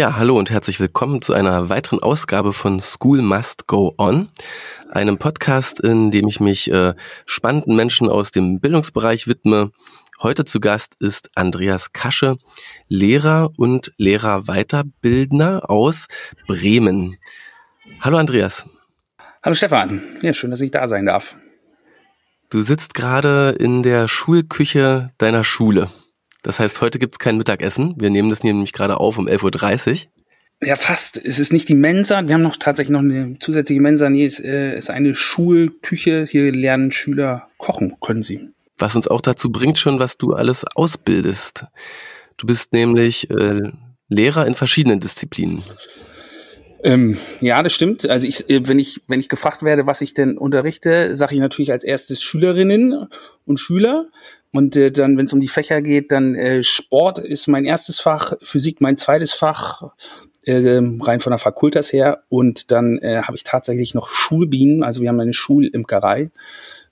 Ja, hallo und herzlich willkommen zu einer weiteren Ausgabe von School Must Go On, einem Podcast, in dem ich mich äh, spannenden Menschen aus dem Bildungsbereich widme. Heute zu Gast ist Andreas Kasche, Lehrer und Lehrerweiterbildner aus Bremen. Hallo Andreas. Hallo Stefan. Ja, schön, dass ich da sein darf. Du sitzt gerade in der Schulküche deiner Schule. Das heißt, heute gibt es kein Mittagessen. Wir nehmen das nämlich gerade auf um 11.30 Uhr. Ja, fast. Es ist nicht die Mensa. Wir haben noch tatsächlich noch eine zusätzliche Mensa. Nee, es äh, ist eine Schulküche. Hier lernen Schüler kochen, können sie. Was uns auch dazu bringt schon, was du alles ausbildest. Du bist nämlich äh, Lehrer in verschiedenen Disziplinen. Ähm, ja, das stimmt. Also ich, äh, wenn ich, wenn ich gefragt werde, was ich denn unterrichte, sage ich natürlich als erstes Schülerinnen und Schüler. Und äh, dann, wenn es um die Fächer geht, dann äh, Sport ist mein erstes Fach, Physik mein zweites Fach, äh, rein von der Fakultas her. Und dann äh, habe ich tatsächlich noch Schulbienen, also wir haben eine Schulimkerei.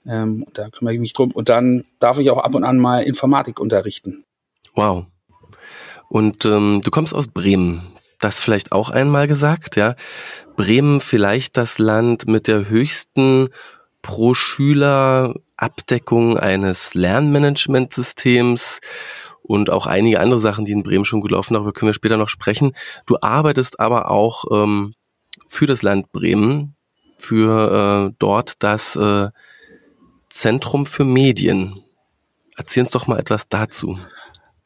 Ähm, da kümmere ich mich drum. Und dann darf ich auch ab und an mal Informatik unterrichten. Wow. Und ähm, du kommst aus Bremen. Das vielleicht auch einmal gesagt, ja. Bremen vielleicht das Land mit der höchsten pro Schüler Abdeckung eines Lernmanagementsystems und auch einige andere Sachen, die in Bremen schon gut laufen, darüber können wir später noch sprechen. Du arbeitest aber auch ähm, für das Land Bremen, für äh, dort das äh, Zentrum für Medien. Erzähl uns doch mal etwas dazu.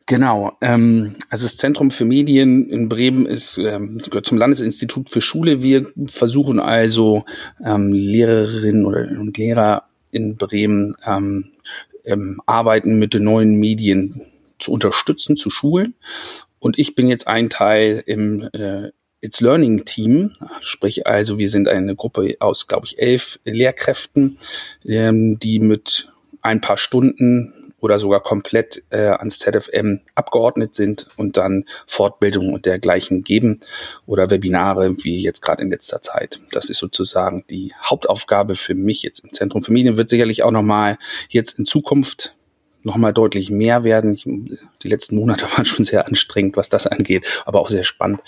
Genau, ähm, also das Zentrum für Medien in Bremen ist ähm, gehört zum Landesinstitut für Schule. Wir versuchen also ähm, Lehrerinnen und Lehrer in Bremen ähm, ähm, arbeiten mit den neuen Medien zu unterstützen, zu schulen. Und ich bin jetzt ein Teil im äh, It's Learning Team, sprich also wir sind eine Gruppe aus, glaube ich, elf Lehrkräften, ähm, die mit ein paar Stunden oder sogar komplett äh, ans ZFM abgeordnet sind und dann Fortbildungen und dergleichen geben oder Webinare wie jetzt gerade in letzter Zeit. Das ist sozusagen die Hauptaufgabe für mich jetzt im Zentrum für Medien. Wird sicherlich auch nochmal jetzt in Zukunft nochmal deutlich mehr werden. Ich, die letzten Monate waren schon sehr anstrengend, was das angeht, aber auch sehr spannend.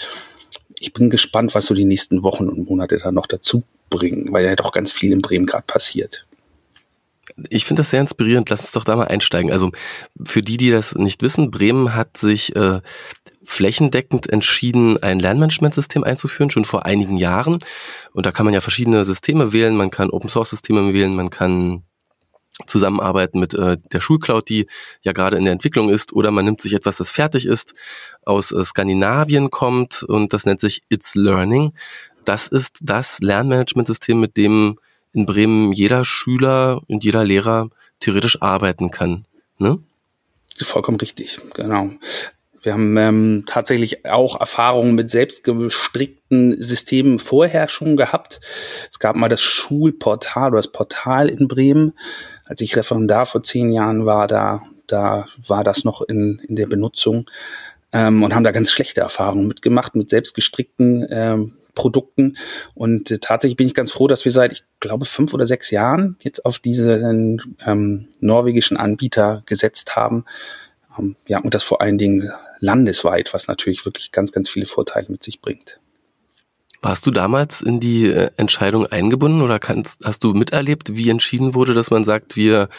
Ich bin gespannt, was so die nächsten Wochen und Monate da noch dazu bringen, weil ja doch ganz viel in Bremen gerade passiert. Ich finde das sehr inspirierend. Lass uns doch da mal einsteigen. Also für die, die das nicht wissen, Bremen hat sich äh, flächendeckend entschieden, ein Lernmanagementsystem einzuführen, schon vor einigen Jahren. Und da kann man ja verschiedene Systeme wählen. Man kann Open-Source-Systeme wählen, man kann zusammenarbeiten mit äh, der Schulcloud, die ja gerade in der Entwicklung ist, oder man nimmt sich etwas, das fertig ist, aus äh, Skandinavien kommt und das nennt sich It's Learning. Das ist das Lernmanagementsystem, mit dem in Bremen jeder Schüler und jeder Lehrer theoretisch arbeiten kann. Ne? Vollkommen richtig, genau. Wir haben ähm, tatsächlich auch Erfahrungen mit selbstgestrickten Systemen vorher schon gehabt. Es gab mal das Schulportal oder das Portal in Bremen. Als ich Referendar vor zehn Jahren war, da, da war das noch in, in der Benutzung ähm, und haben da ganz schlechte Erfahrungen mitgemacht mit selbstgestrickten ähm, Produkten. Und äh, tatsächlich bin ich ganz froh, dass wir seit, ich glaube, fünf oder sechs Jahren jetzt auf diesen ähm, norwegischen Anbieter gesetzt haben. Ähm, ja, und das vor allen Dingen landesweit, was natürlich wirklich ganz, ganz viele Vorteile mit sich bringt. Warst du damals in die äh, Entscheidung eingebunden oder kannst, hast du miterlebt, wie entschieden wurde, dass man sagt, wir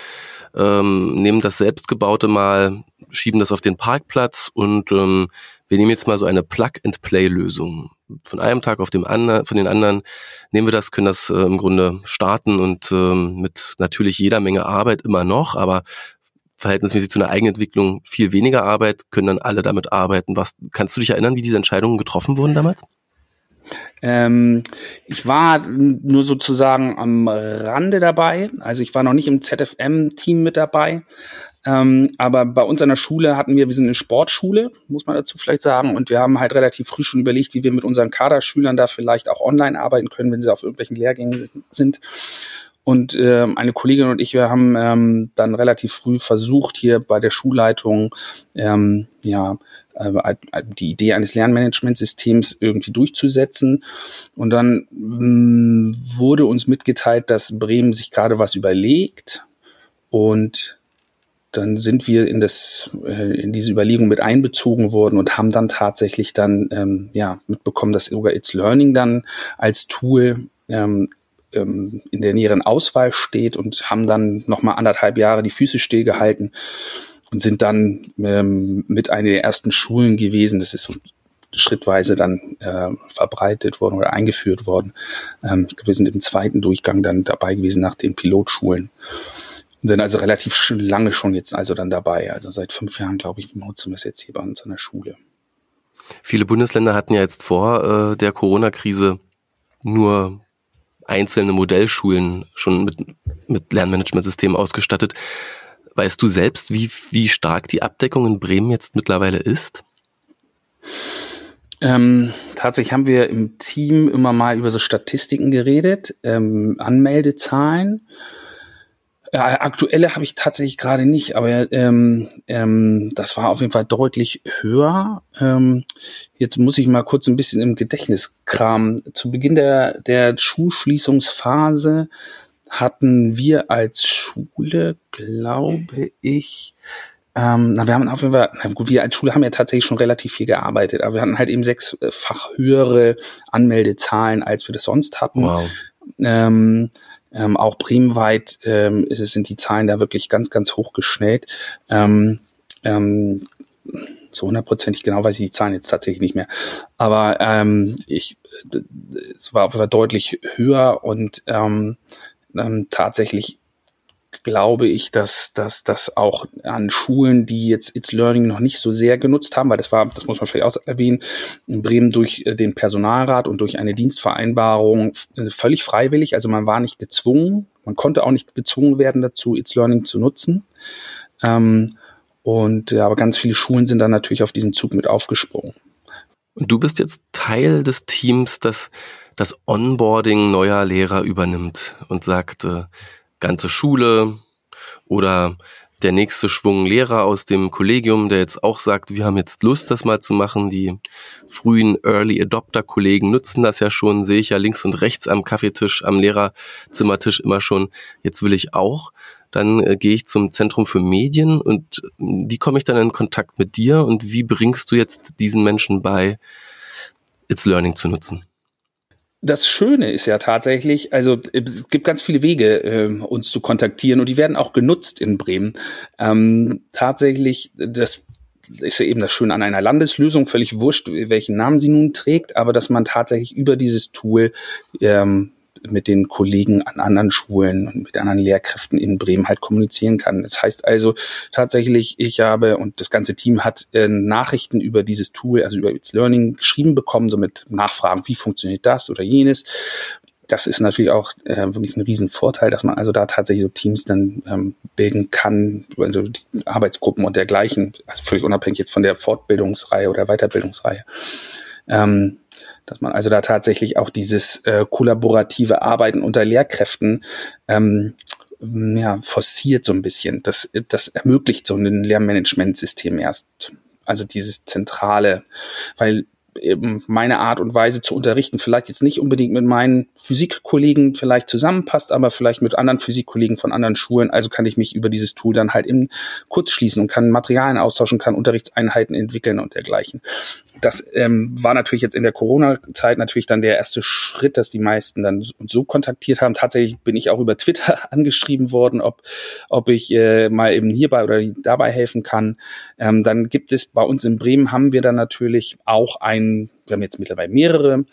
ähm, nehmen das selbstgebaute mal, schieben das auf den Parkplatz und ähm, wir nehmen jetzt mal so eine Plug-and-Play-Lösung. Von einem Tag auf dem anderen, von den anderen nehmen wir das, können das äh, im Grunde starten und ähm, mit natürlich jeder Menge Arbeit immer noch, aber verhältnismäßig zu einer Eigenentwicklung viel weniger Arbeit, können dann alle damit arbeiten. Was, kannst du dich erinnern, wie diese Entscheidungen getroffen wurden damals? Ähm, ich war nur sozusagen am Rande dabei. Also ich war noch nicht im ZFM-Team mit dabei. Ähm, aber bei uns an der Schule hatten wir, wir sind eine Sportschule, muss man dazu vielleicht sagen, und wir haben halt relativ früh schon überlegt, wie wir mit unseren Kaderschülern da vielleicht auch online arbeiten können, wenn sie auf irgendwelchen Lehrgängen sind. Und ähm, eine Kollegin und ich, wir haben ähm, dann relativ früh versucht, hier bei der Schulleitung ähm, ja äh, die Idee eines Lernmanagementsystems irgendwie durchzusetzen. Und dann mh, mm, wurde uns mitgeteilt, dass Bremen sich gerade was überlegt und dann sind wir in das äh, in diese Überlegung mit einbezogen worden und haben dann tatsächlich dann ähm, ja mitbekommen, dass sogar It's Learning dann als Tool ähm, ähm, in der näheren Auswahl steht und haben dann noch mal anderthalb Jahre die Füße stillgehalten und sind dann ähm, mit einer der ersten Schulen gewesen. Das ist schrittweise dann äh, verbreitet worden oder eingeführt worden. Ähm, wir sind im zweiten Durchgang dann dabei gewesen nach den Pilotschulen. Und sind also relativ lange schon jetzt also dann dabei. Also seit fünf Jahren, glaube ich, nutzen wir es jetzt hier bei uns an der Schule. Viele Bundesländer hatten ja jetzt vor äh, der Corona-Krise nur einzelne Modellschulen schon mit, mit Lernmanagementsystemen ausgestattet. Weißt du selbst, wie, wie stark die Abdeckung in Bremen jetzt mittlerweile ist? Ähm, tatsächlich haben wir im Team immer mal über so Statistiken geredet, ähm, Anmeldezahlen. Äh, aktuelle habe ich tatsächlich gerade nicht, aber ähm, ähm, das war auf jeden Fall deutlich höher. Ähm, jetzt muss ich mal kurz ein bisschen im Gedächtnis kramen. Zu Beginn der, der Schulschließungsphase hatten wir als Schule, glaube ich, ähm, na, wir haben auf jeden Fall, na gut, wir als Schule haben ja tatsächlich schon relativ viel gearbeitet, aber wir hatten halt eben sechsfach höhere Anmeldezahlen, als wir das sonst hatten. Wow. Ähm, ähm, auch bremenweit ähm, sind die Zahlen da wirklich ganz, ganz hoch geschnellt. Ähm, ähm, so hundertprozentig genau weiß ich die Zahlen jetzt tatsächlich nicht mehr. Aber ähm, ich, es war Fall deutlich höher und ähm, ähm, tatsächlich glaube ich, dass, dass das auch an Schulen, die jetzt It's Learning noch nicht so sehr genutzt haben, weil das war, das muss man vielleicht auch erwähnen, in Bremen durch äh, den Personalrat und durch eine Dienstvereinbarung äh, völlig freiwillig. Also man war nicht gezwungen, man konnte auch nicht gezwungen werden dazu, It's Learning zu nutzen. Ähm, und ja, aber ganz viele Schulen sind dann natürlich auf diesen Zug mit aufgesprungen. Und du bist jetzt Teil des Teams, das das Onboarding neuer Lehrer übernimmt und sagt, äh, ganze Schule oder der nächste Schwung Lehrer aus dem Kollegium, der jetzt auch sagt, wir haben jetzt Lust, das mal zu machen. Die frühen Early Adopter Kollegen nutzen das ja schon, sehe ich ja links und rechts am Kaffeetisch, am Lehrerzimmertisch immer schon. Jetzt will ich auch. Dann äh, gehe ich zum Zentrum für Medien und äh, wie komme ich dann in Kontakt mit dir und wie bringst du jetzt diesen Menschen bei, It's Learning zu nutzen? Das Schöne ist ja tatsächlich, also es gibt ganz viele Wege, äh, uns zu kontaktieren und die werden auch genutzt in Bremen. Ähm, tatsächlich, das ist ja eben das Schöne an einer Landeslösung, völlig wurscht, welchen Namen sie nun trägt, aber dass man tatsächlich über dieses Tool ähm, mit den Kollegen an anderen Schulen und mit anderen Lehrkräften in Bremen halt kommunizieren kann. Das heißt also tatsächlich, ich habe und das ganze Team hat äh, Nachrichten über dieses Tool, also über It's Learning geschrieben bekommen, so mit Nachfragen, wie funktioniert das oder jenes. Das ist natürlich auch äh, wirklich ein Riesenvorteil, dass man also da tatsächlich so Teams dann ähm, bilden kann, also Arbeitsgruppen und dergleichen, also völlig unabhängig jetzt von der Fortbildungsreihe oder Weiterbildungsreihe. Ähm, dass man also da tatsächlich auch dieses äh, kollaborative Arbeiten unter Lehrkräften ähm, ja, forciert so ein bisschen. Das, das ermöglicht so ein Lehrmanagementsystem erst. Also dieses zentrale, weil eben meine Art und Weise zu unterrichten vielleicht jetzt nicht unbedingt mit meinen Physikkollegen vielleicht zusammenpasst, aber vielleicht mit anderen Physikkollegen von anderen Schulen. Also kann ich mich über dieses Tool dann halt im kurz schließen und kann Materialien austauschen, kann Unterrichtseinheiten entwickeln und dergleichen das ähm, war natürlich jetzt in der Corona-Zeit natürlich dann der erste Schritt, dass die meisten dann so kontaktiert haben. Tatsächlich bin ich auch über Twitter angeschrieben worden, ob, ob ich äh, mal eben hierbei oder dabei helfen kann. Ähm, dann gibt es bei uns in Bremen haben wir dann natürlich auch ein, wir haben jetzt mittlerweile mehrere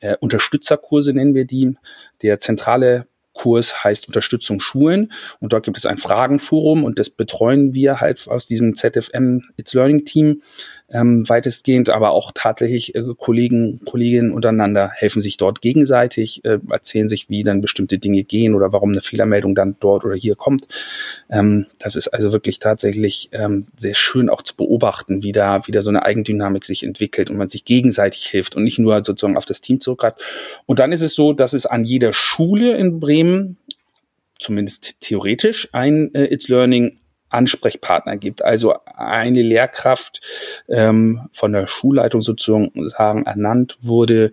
äh, Unterstützerkurse, nennen wir die. Der zentrale Kurs heißt Unterstützung Schulen und dort gibt es ein Fragenforum und das betreuen wir halt aus diesem ZFM It's Learning Team ähm, weitestgehend, aber auch tatsächlich äh, Kollegen, Kolleginnen untereinander helfen sich dort gegenseitig, äh, erzählen sich, wie dann bestimmte Dinge gehen oder warum eine Fehlermeldung dann dort oder hier kommt. Ähm, das ist also wirklich tatsächlich ähm, sehr schön auch zu beobachten, wie da wieder so eine Eigendynamik sich entwickelt und man sich gegenseitig hilft und nicht nur sozusagen auf das Team zurückgreift. Und dann ist es so, dass es an jeder Schule in Bremen zumindest theoretisch ein äh, It's Learning Ansprechpartner gibt. Also eine Lehrkraft ähm, von der Schulleitung sozusagen ernannt wurde,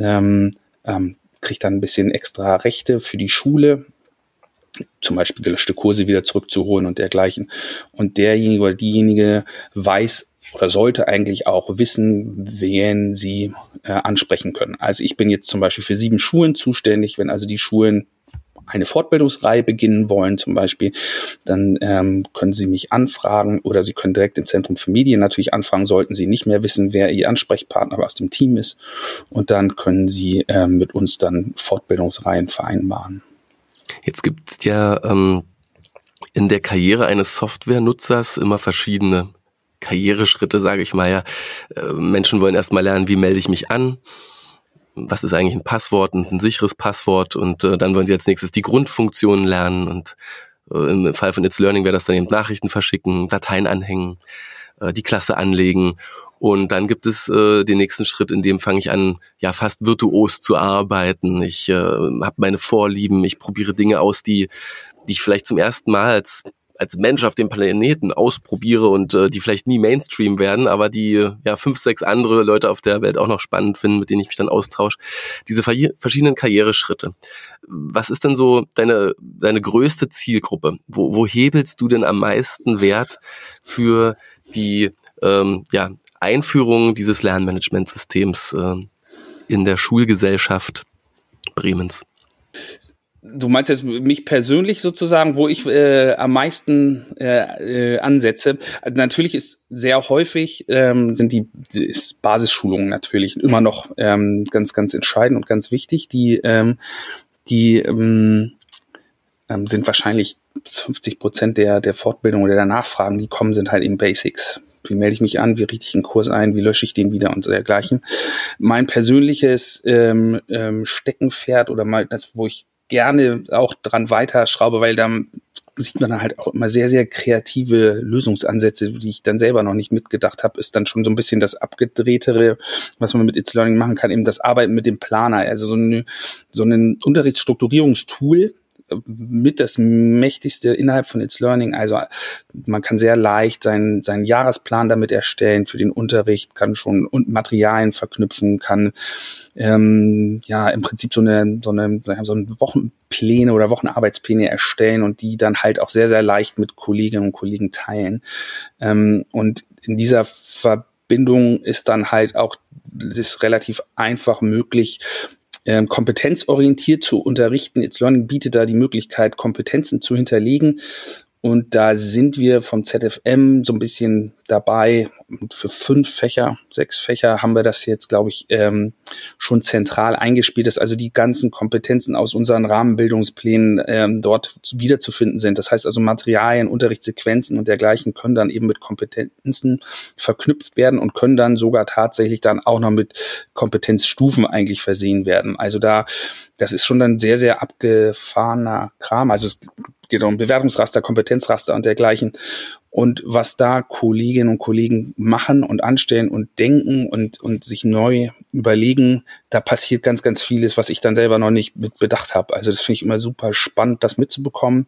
ähm, ähm, kriegt dann ein bisschen extra Rechte für die Schule zum Beispiel gelöschte Kurse wieder zurückzuholen und dergleichen. Und derjenige oder diejenige weiß oder sollte eigentlich auch wissen, wen sie äh, ansprechen können. Also ich bin jetzt zum Beispiel für sieben Schulen zuständig. Wenn also die Schulen eine Fortbildungsreihe beginnen wollen zum Beispiel, dann ähm, können Sie mich anfragen oder Sie können direkt im Zentrum für Medien natürlich anfragen, sollten Sie nicht mehr wissen, wer Ihr Ansprechpartner aus dem Team ist. Und dann können Sie ähm, mit uns dann Fortbildungsreihen vereinbaren. Jetzt gibt es ja ähm, in der Karriere eines Softwarenutzers immer verschiedene Karriereschritte, sage ich mal ja. Äh, Menschen wollen erstmal lernen, wie melde ich mich an, was ist eigentlich ein Passwort und ein sicheres Passwort und äh, dann wollen sie als nächstes die Grundfunktionen lernen und äh, im Fall von It's Learning wäre das dann eben Nachrichten verschicken, Dateien anhängen, äh, die Klasse anlegen und dann gibt es äh, den nächsten Schritt, in dem fange ich an, ja fast virtuos zu arbeiten. Ich äh, habe meine Vorlieben, ich probiere Dinge aus, die die ich vielleicht zum ersten Mal als als Mensch auf dem Planeten ausprobiere und äh, die vielleicht nie Mainstream werden, aber die ja fünf, sechs andere Leute auf der Welt auch noch spannend finden, mit denen ich mich dann austausche. Diese verschiedenen Karriereschritte. Was ist denn so deine, deine größte Zielgruppe? Wo, wo hebelst du denn am meisten Wert für die ähm, ja, Einführung dieses Lernmanagementsystems äh, in der Schulgesellschaft Bremens? Du meinst jetzt mich persönlich sozusagen, wo ich äh, am meisten äh, äh, ansetze. Natürlich ist sehr häufig ähm, sind die ist Basisschulungen natürlich immer noch ähm, ganz ganz entscheidend und ganz wichtig. Die ähm, die ähm, ähm sind wahrscheinlich 50 Prozent der der Fortbildung oder der Nachfragen, die kommen, sind halt in Basics. Wie melde ich mich an? Wie richte ich einen Kurs ein? Wie lösche ich den wieder und dergleichen? Mein persönliches ähm, ähm, Steckenpferd oder mal das, wo ich gerne auch dran weiterschraube, weil dann sieht man halt auch immer sehr, sehr kreative Lösungsansätze, die ich dann selber noch nicht mitgedacht habe, ist dann schon so ein bisschen das abgedrehtere, was man mit It's Learning machen kann, eben das Arbeiten mit dem Planer, also so, eine, so ein Unterrichtsstrukturierungstool, mit das mächtigste innerhalb von It's Learning. Also man kann sehr leicht seinen, seinen Jahresplan damit erstellen für den Unterricht, kann schon Materialien verknüpfen, kann ähm, ja im Prinzip so eine, so eine, so eine Wochenpläne oder Wochenarbeitspläne erstellen und die dann halt auch sehr, sehr leicht mit Kolleginnen und Kollegen teilen. Ähm, und in dieser Verbindung ist dann halt auch das relativ einfach möglich, ähm, kompetenzorientiert zu unterrichten. It's Learning bietet da die Möglichkeit, Kompetenzen zu hinterlegen und da sind wir vom ZFM so ein bisschen dabei. für fünf Fächer, sechs Fächer haben wir das jetzt, glaube ich, ähm, schon zentral eingespielt, dass also die ganzen Kompetenzen aus unseren Rahmenbildungsplänen ähm, dort wiederzufinden sind. Das heißt also Materialien, Unterrichtssequenzen und dergleichen können dann eben mit Kompetenzen verknüpft werden und können dann sogar tatsächlich dann auch noch mit Kompetenzstufen eigentlich versehen werden. Also da, das ist schon dann sehr, sehr abgefahrener Kram. Also es geht um Bewertungsraster, Kompetenzraster und dergleichen. Und was da Kolleginnen und Kollegen machen und anstellen und denken und, und sich neu überlegen, da passiert ganz, ganz vieles, was ich dann selber noch nicht mit bedacht habe. Also das finde ich immer super spannend, das mitzubekommen.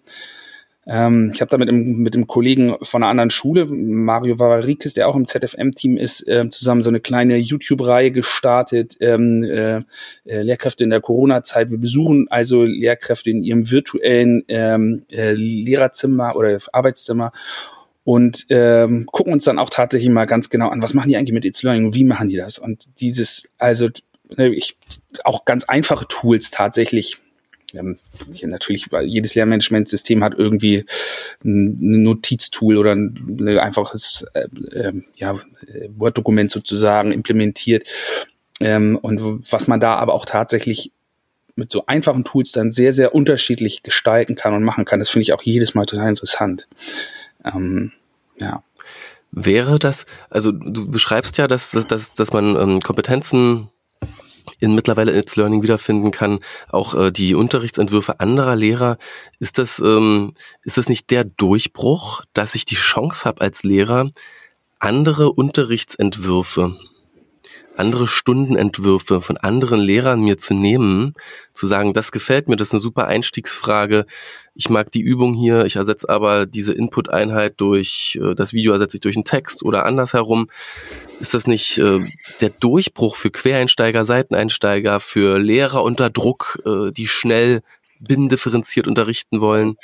Ähm, ich habe da mit einem, mit einem Kollegen von einer anderen Schule, Mario Vavarikis, der auch im ZFM-Team ist, äh, zusammen so eine kleine YouTube-Reihe gestartet, ähm, äh, äh, Lehrkräfte in der Corona-Zeit. Wir besuchen also Lehrkräfte in ihrem virtuellen ähm, äh, Lehrerzimmer oder Arbeitszimmer und ähm, gucken uns dann auch tatsächlich mal ganz genau an, was machen die eigentlich mit It's Learning und wie machen die das? Und dieses, also ne, ich auch ganz einfache Tools tatsächlich ähm, hier natürlich, jedes Lernmanagementsystem hat irgendwie ein Notiztool oder ein, ein einfaches äh, äh, ja, Word-Dokument sozusagen implementiert. Ähm, und was man da aber auch tatsächlich mit so einfachen Tools dann sehr, sehr unterschiedlich gestalten kann und machen kann, das finde ich auch jedes Mal total interessant. Ähm, ja. Wäre das, also du beschreibst ja, dass, dass, dass, dass man ähm, Kompetenzen in mittlerweile It's Learning wiederfinden kann, auch äh, die Unterrichtsentwürfe anderer Lehrer. Ist das, ähm, ist das nicht der Durchbruch, dass ich die Chance habe als Lehrer, andere Unterrichtsentwürfe andere Stundenentwürfe von anderen Lehrern mir zu nehmen, zu sagen, das gefällt mir, das ist eine super Einstiegsfrage. Ich mag die Übung hier, ich ersetze aber diese Input-Einheit durch, äh, das Video ersetze ich durch einen Text oder andersherum. Ist das nicht äh, der Durchbruch für Quereinsteiger, Seiteneinsteiger, für Lehrer unter Druck, äh, die schnell bindifferenziert unterrichten wollen?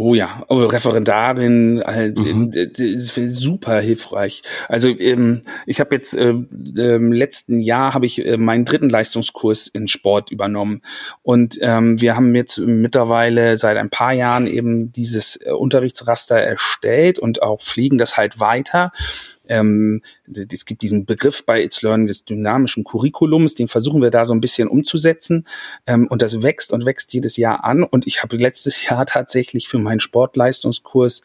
Oh ja, oh, Referendarin, halt, mhm. super hilfreich. Also ähm, ich habe jetzt äh, im letzten Jahr habe ich äh, meinen dritten Leistungskurs in Sport übernommen und ähm, wir haben jetzt mittlerweile seit ein paar Jahren eben dieses äh, Unterrichtsraster erstellt und auch fliegen das halt weiter ähm, es gibt diesen Begriff bei It's Learning des dynamischen Curriculums, den versuchen wir da so ein bisschen umzusetzen. Ähm, und das wächst und wächst jedes Jahr an. Und ich habe letztes Jahr tatsächlich für meinen Sportleistungskurs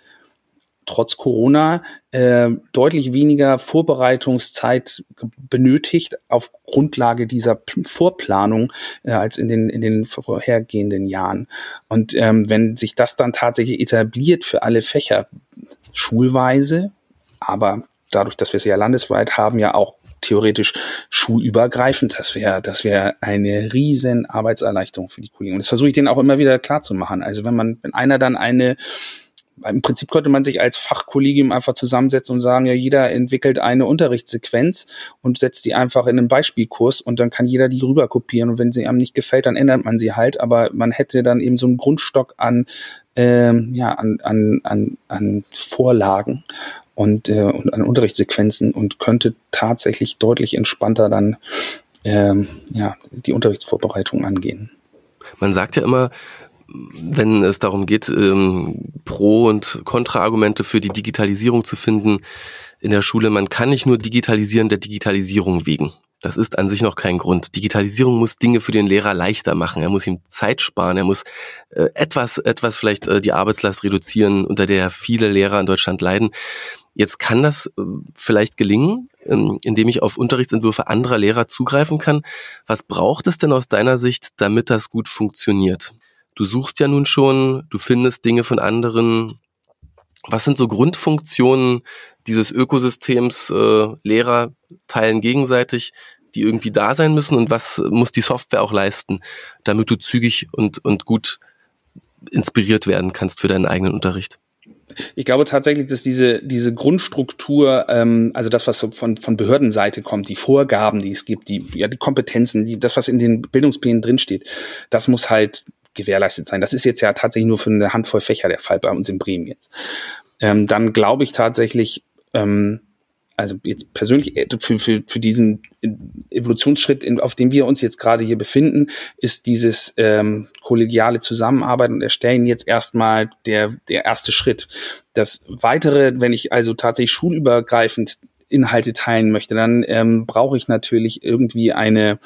trotz Corona äh, deutlich weniger Vorbereitungszeit benötigt auf Grundlage dieser Vorplanung äh, als in den in den vorhergehenden Jahren. Und ähm, wenn sich das dann tatsächlich etabliert für alle Fächer schulweise, aber dadurch, dass wir es ja landesweit haben, ja auch theoretisch schulübergreifend. Das wäre das wäre eine riesen Arbeitserleichterung für die Kollegen. Und das versuche ich denen auch immer wieder klar zu machen. Also wenn man, wenn einer dann eine im Prinzip könnte man sich als Fachkollegium einfach zusammensetzen und sagen, ja, jeder entwickelt eine Unterrichtssequenz und setzt die einfach in einen Beispielkurs und dann kann jeder die rüber kopieren und wenn sie einem nicht gefällt, dann ändert man sie halt, aber man hätte dann eben so einen Grundstock an ähm, ja, an, an, an, an Vorlagen und, äh, und an Unterrichtssequenzen und könnte tatsächlich deutlich entspannter dann ähm, ja, die Unterrichtsvorbereitung angehen. Man sagt ja immer, wenn es darum geht, ähm, Pro- und Kontraargumente für die Digitalisierung zu finden in der Schule, man kann nicht nur digitalisieren der Digitalisierung wegen. Das ist an sich noch kein Grund. Digitalisierung muss Dinge für den Lehrer leichter machen. Er muss ihm Zeit sparen. Er muss äh, etwas, etwas vielleicht äh, die Arbeitslast reduzieren, unter der viele Lehrer in Deutschland leiden. Jetzt kann das äh, vielleicht gelingen, ähm, indem ich auf Unterrichtsentwürfe anderer Lehrer zugreifen kann. Was braucht es denn aus deiner Sicht, damit das gut funktioniert? Du suchst ja nun schon, du findest Dinge von anderen. Was sind so Grundfunktionen dieses Ökosystems? Äh, Lehrer teilen gegenseitig, die irgendwie da sein müssen und was muss die Software auch leisten, damit du zügig und, und gut inspiriert werden kannst für deinen eigenen Unterricht? Ich glaube tatsächlich, dass diese, diese Grundstruktur, ähm, also das, was von, von Behördenseite kommt, die Vorgaben, die es gibt, die, ja, die Kompetenzen, die, das, was in den Bildungsplänen drinsteht, das muss halt gewährleistet sein. Das ist jetzt ja tatsächlich nur für eine Handvoll Fächer der Fall bei uns in Bremen jetzt. Ähm, dann glaube ich tatsächlich, ähm, also jetzt persönlich äh, für, für, für diesen Evolutionsschritt, in, auf dem wir uns jetzt gerade hier befinden, ist dieses ähm, kollegiale Zusammenarbeiten und Erstellen jetzt erstmal der, der erste Schritt. Das weitere, wenn ich also tatsächlich schulübergreifend Inhalte teilen möchte, dann ähm, brauche ich natürlich irgendwie eine,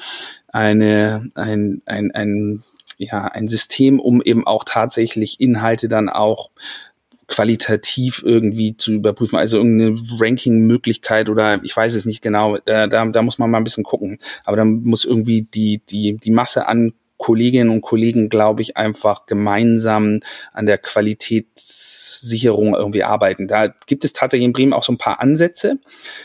eine, ein, ein, ein, ja, ein System, um eben auch tatsächlich Inhalte dann auch qualitativ irgendwie zu überprüfen, also irgendeine Ranking-Möglichkeit oder ich weiß es nicht genau, da, da, da muss man mal ein bisschen gucken. Aber da muss irgendwie die, die, die Masse an Kolleginnen und Kollegen, glaube ich, einfach gemeinsam an der Qualitätssicherung irgendwie arbeiten. Da gibt es tatsächlich in Bremen auch so ein paar Ansätze.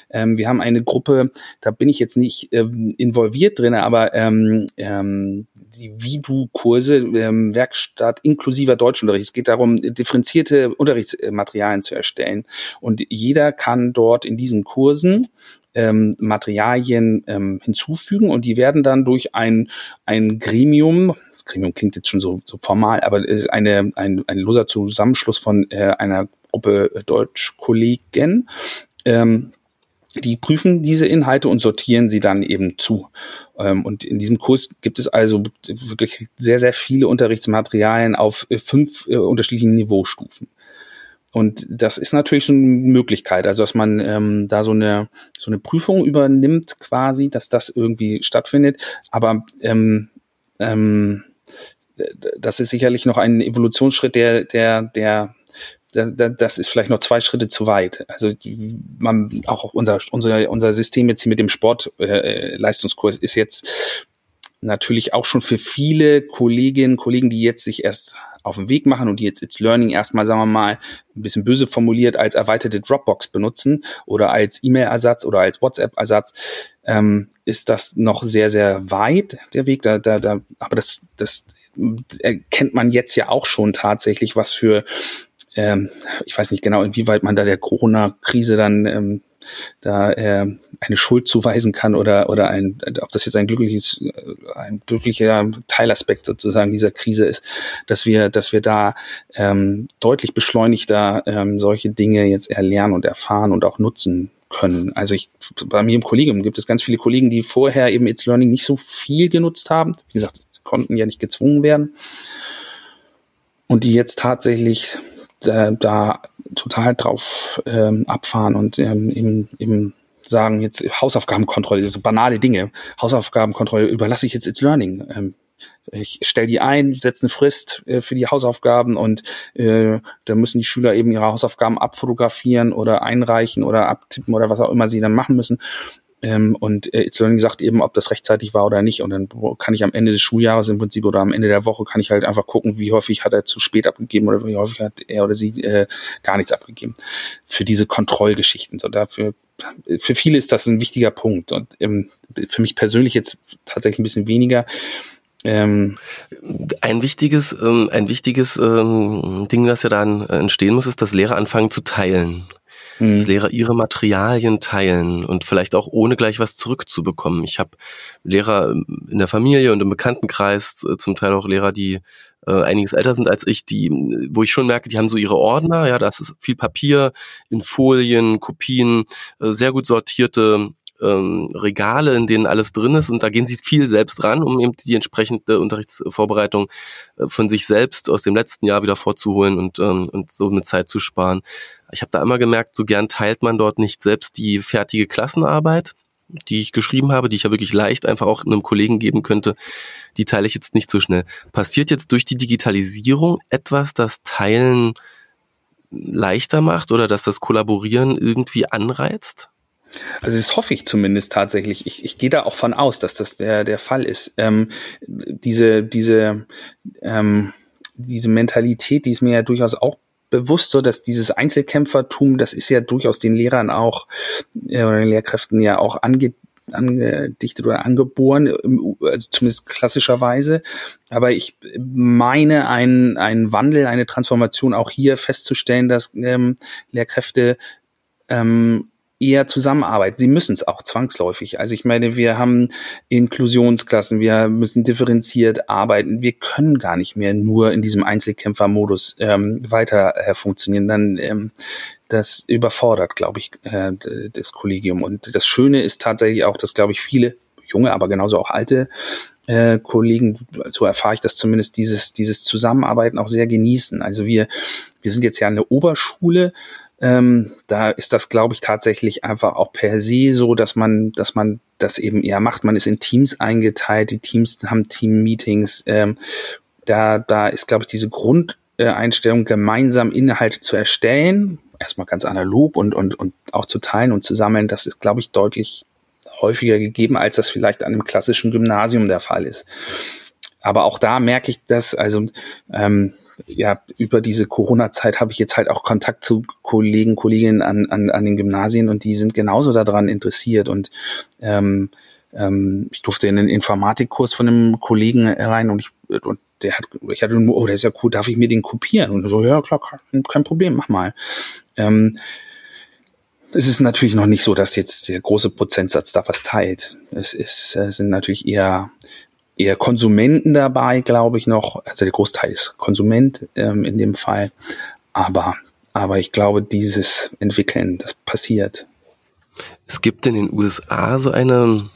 Ähm, wir haben eine Gruppe, da bin ich jetzt nicht ähm, involviert drin, aber ähm, ähm, die Vidu-Kurse, ähm, Werkstatt inklusiver Deutschunterricht. Es geht darum, differenzierte Unterrichtsmaterialien zu erstellen. Und jeder kann dort in diesen Kursen ähm, Materialien ähm, hinzufügen und die werden dann durch ein, ein Gremium, das Gremium klingt jetzt schon so, so formal, aber es ist eine, ein, ein loser Zusammenschluss von äh, einer Gruppe Deutschkollegen, ähm, die prüfen diese Inhalte und sortieren sie dann eben zu. Ähm, und in diesem Kurs gibt es also wirklich sehr, sehr viele Unterrichtsmaterialien auf äh, fünf äh, unterschiedlichen Niveaustufen. Und das ist natürlich so eine Möglichkeit, also dass man ähm, da so eine so eine Prüfung übernimmt, quasi, dass das irgendwie stattfindet. Aber ähm, ähm, das ist sicherlich noch ein Evolutionsschritt, der der der das ist vielleicht noch zwei Schritte zu weit. Also man auch unser unser unser System jetzt hier mit dem Sportleistungskurs äh, ist jetzt natürlich auch schon für viele Kolleginnen Kollegen, die jetzt sich erst auf den Weg machen und die jetzt It's Learning erstmal, sagen wir mal, ein bisschen böse formuliert als erweiterte Dropbox benutzen oder als E-Mail-Ersatz oder als WhatsApp-Ersatz, ähm, ist das noch sehr, sehr weit, der Weg. Da, da, da, aber das, das erkennt man jetzt ja auch schon tatsächlich, was für, ähm, ich weiß nicht genau, inwieweit man da der Corona-Krise dann ähm, da äh, eine Schuld zuweisen kann oder oder ein ob das jetzt ein glückliches ein glücklicher Teilaspekt sozusagen dieser Krise ist, dass wir dass wir da ähm, deutlich beschleunigter ähm, solche Dinge jetzt erlernen und erfahren und auch nutzen können. Also ich, bei mir im Kollegium gibt es ganz viele Kollegen, die vorher eben It's Learning nicht so viel genutzt haben. Wie gesagt, konnten ja nicht gezwungen werden. Und die jetzt tatsächlich äh, da total drauf ähm, abfahren und ähm, eben, eben sagen, jetzt Hausaufgabenkontrolle, so banale Dinge, Hausaufgabenkontrolle überlasse ich jetzt It's Learning. Ähm, ich stelle die ein, setze eine Frist äh, für die Hausaufgaben und äh, da müssen die Schüler eben ihre Hausaufgaben abfotografieren oder einreichen oder abtippen oder was auch immer sie dann machen müssen. Ähm, und äh, It's Learning sagt eben, ob das rechtzeitig war oder nicht. Und dann kann ich am Ende des Schuljahres im Prinzip oder am Ende der Woche kann ich halt einfach gucken, wie häufig hat er zu spät abgegeben oder wie häufig hat er oder sie äh, gar nichts abgegeben. Für diese Kontrollgeschichten. So dafür für viele ist das ein wichtiger Punkt und ähm, für mich persönlich jetzt tatsächlich ein bisschen weniger. Ähm, ein wichtiges, ähm, ein wichtiges ähm, Ding, das ja dann entstehen muss, ist, dass Lehrer anfangen zu teilen. Mhm. Dass Lehrer ihre Materialien teilen und vielleicht auch ohne gleich was zurückzubekommen. Ich habe Lehrer in der Familie und im Bekanntenkreis, äh, zum Teil auch Lehrer, die äh, einiges älter sind als ich, die, wo ich schon merke, die haben so ihre Ordner, ja, das ist viel Papier in Folien, Kopien, äh, sehr gut sortierte ähm, Regale, in denen alles drin ist und da gehen sie viel selbst ran, um eben die entsprechende Unterrichtsvorbereitung äh, von sich selbst aus dem letzten Jahr wieder vorzuholen und, ähm, und so mit Zeit zu sparen. Ich habe da immer gemerkt, so gern teilt man dort nicht selbst die fertige Klassenarbeit, die ich geschrieben habe, die ich ja wirklich leicht einfach auch einem Kollegen geben könnte, die teile ich jetzt nicht so schnell. Passiert jetzt durch die Digitalisierung etwas, das Teilen leichter macht oder dass das Kollaborieren irgendwie anreizt? Also das hoffe ich zumindest tatsächlich. Ich, ich gehe da auch von aus, dass das der, der Fall ist. Ähm, diese, diese, ähm, diese Mentalität, die ist mir ja durchaus auch bewusst, so dass dieses Einzelkämpfertum, das ist ja durchaus den Lehrern auch äh, oder den Lehrkräften ja auch ange, angedichtet oder angeboren, also zumindest klassischerweise. Aber ich meine, einen, einen Wandel, eine Transformation auch hier festzustellen, dass ähm, Lehrkräfte ähm, eher zusammenarbeiten. Sie müssen es auch zwangsläufig. Also ich meine, wir haben Inklusionsklassen, wir müssen differenziert arbeiten. Wir können gar nicht mehr nur in diesem Einzelkämpfermodus ähm, weiter äh, funktionieren. Dann ähm, das überfordert, glaube ich, äh, das Kollegium. Und das Schöne ist tatsächlich auch, dass, glaube ich, viele junge, aber genauso auch alte äh, Kollegen, so erfahre ich das zumindest, dieses, dieses Zusammenarbeiten auch sehr genießen. Also wir, wir sind jetzt ja eine Oberschule, ähm, da ist das, glaube ich, tatsächlich einfach auch per se so, dass man, dass man das eben eher macht. Man ist in Teams eingeteilt, die Teams haben Team-Meetings. Ähm, da, da ist, glaube ich, diese Grundeinstellung, gemeinsam Inhalte zu erstellen, erstmal ganz analog und, und, und auch zu teilen und zu sammeln, das ist, glaube ich, deutlich häufiger gegeben, als das vielleicht an einem klassischen Gymnasium der Fall ist. Aber auch da merke ich das, also ähm, ja, über diese Corona-Zeit habe ich jetzt halt auch Kontakt zu Kollegen, Kolleginnen an, an, an den Gymnasien und die sind genauso daran interessiert und ähm, ähm, ich durfte in den Informatikkurs von einem Kollegen rein und ich, und der hat, ich hatte nur, oh, der ist ja cool, darf ich mir den kopieren? Und so, ja, klar, kein Problem, mach mal. Ähm, es ist natürlich noch nicht so, dass jetzt der große Prozentsatz da was teilt. Es ist, es sind natürlich eher eher Konsumenten dabei, glaube ich noch. Also der Großteil ist Konsument ähm, in dem Fall. Aber, aber ich glaube, dieses Entwickeln, das passiert. Es gibt in den USA so eine,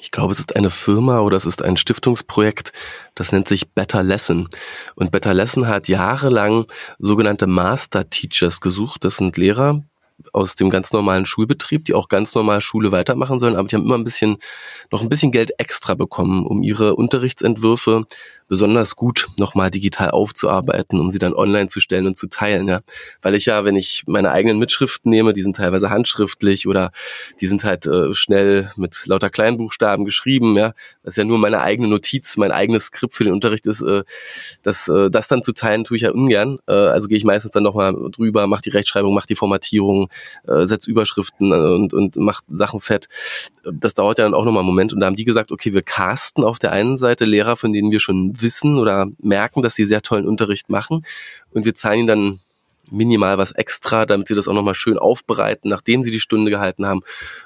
ich glaube, es ist eine Firma oder es ist ein Stiftungsprojekt, das nennt sich Better Lesson. Und Better Lesson hat jahrelang sogenannte Master Teachers gesucht. Das sind Lehrer, aus dem ganz normalen Schulbetrieb, die auch ganz normal Schule weitermachen sollen, aber die haben immer ein bisschen, noch ein bisschen Geld extra bekommen, um ihre Unterrichtsentwürfe besonders gut nochmal digital aufzuarbeiten, um sie dann online zu stellen und zu teilen, ja. Weil ich ja, wenn ich meine eigenen Mitschriften nehme, die sind teilweise handschriftlich oder die sind halt äh, schnell mit lauter Kleinbuchstaben geschrieben, ja. Das ist ja nur meine eigene Notiz, mein eigenes Skript für den Unterricht ist, äh, das, äh, das dann zu teilen tue ich ja ungern. Äh, also gehe ich meistens dann nochmal drüber, mache die Rechtschreibung, mache die Formatierung, äh, setze Überschriften und, und mache Sachen fett. Das dauert ja dann auch nochmal einen Moment und da haben die gesagt, okay, wir casten auf der einen Seite Lehrer, von denen wir schon wissen oder merken, dass sie sehr tollen Unterricht machen und wir zahlen ihnen dann minimal was extra, damit sie das auch nochmal schön aufbereiten, nachdem sie die Stunde gehalten haben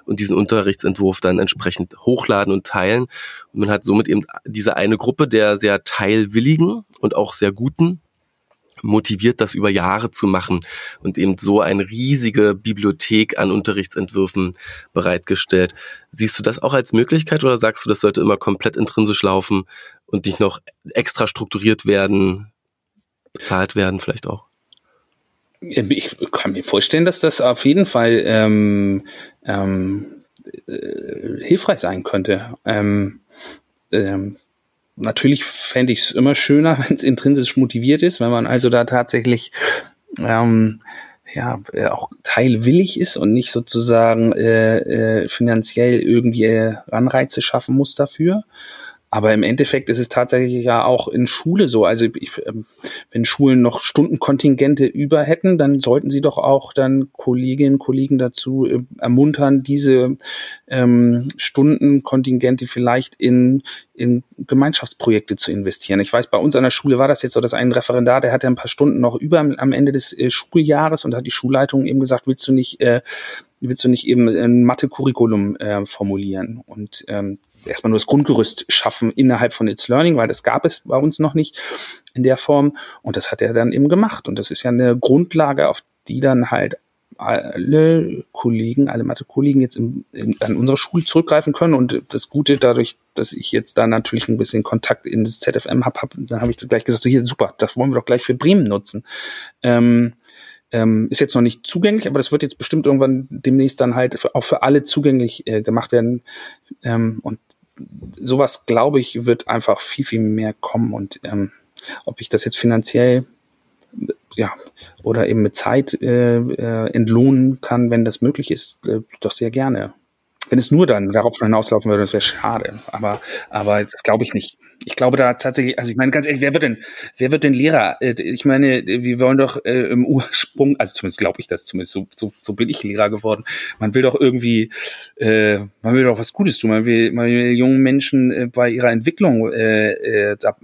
und diesen Unterrichtsentwurf dann entsprechend hochladen und teilen. Und man hat somit eben diese eine Gruppe der sehr teilwilligen und auch sehr guten motiviert, das über Jahre zu machen und eben so eine riesige Bibliothek an Unterrichtsentwürfen bereitgestellt. Siehst du das auch als Möglichkeit oder sagst du, das sollte immer komplett intrinsisch laufen und nicht noch extra strukturiert werden, bezahlt werden vielleicht auch? Ich kann mir vorstellen, dass das auf jeden Fall ähm, ähm, äh, hilfreich sein könnte. Ähm, ähm, natürlich fände ich es immer schöner, wenn es intrinsisch motiviert ist, wenn man also da tatsächlich ähm, ja äh, auch teilwillig ist und nicht sozusagen äh, äh, finanziell irgendwie äh, Anreize schaffen muss dafür. Aber im Endeffekt ist es tatsächlich ja auch in Schule so. Also ich, ähm, wenn Schulen noch Stundenkontingente über hätten, dann sollten sie doch auch dann Kolleginnen und Kollegen dazu äh, ermuntern, diese ähm, Stundenkontingente vielleicht in, in Gemeinschaftsprojekte zu investieren. Ich weiß, bei uns an der Schule war das jetzt so, dass ein Referendar, der hatte ein paar Stunden noch über am Ende des äh, Schuljahres und hat die Schulleitung eben gesagt, willst du nicht äh, willst du nicht eben ein Mathe-Curriculum äh, formulieren? Und ähm, erstmal nur das Grundgerüst schaffen innerhalb von It's Learning, weil das gab es bei uns noch nicht in der Form. Und das hat er dann eben gemacht. Und das ist ja eine Grundlage, auf die dann halt alle Kollegen, alle Mathe-Kollegen jetzt in, in, an unsere Schule zurückgreifen können. Und das Gute dadurch, dass ich jetzt da natürlich ein bisschen Kontakt in das ZFM habe, hab, dann habe ich gleich gesagt, so hier, super, das wollen wir doch gleich für Bremen nutzen. Ähm, ähm, ist jetzt noch nicht zugänglich, aber das wird jetzt bestimmt irgendwann demnächst dann halt auch für alle zugänglich äh, gemacht werden. Ähm, und sowas, glaube ich, wird einfach viel, viel mehr kommen. Und ähm, ob ich das jetzt finanziell ja, oder eben mit Zeit äh, äh, entlohnen kann, wenn das möglich ist, äh, doch sehr gerne. Wenn es nur dann darauf hinauslaufen würde, das wäre schade. Aber, aber das glaube ich nicht. Ich glaube da tatsächlich, also ich meine ganz ehrlich, wer wird denn, wer wird denn Lehrer? Äh, ich meine, wir wollen doch äh, im Ursprung, also zumindest glaube ich das, zumindest so, so, so bin ich Lehrer geworden. Man will doch irgendwie, äh, man will doch was Gutes tun. Man will, man will jungen Menschen äh, bei ihrer Entwicklung äh, äh, da,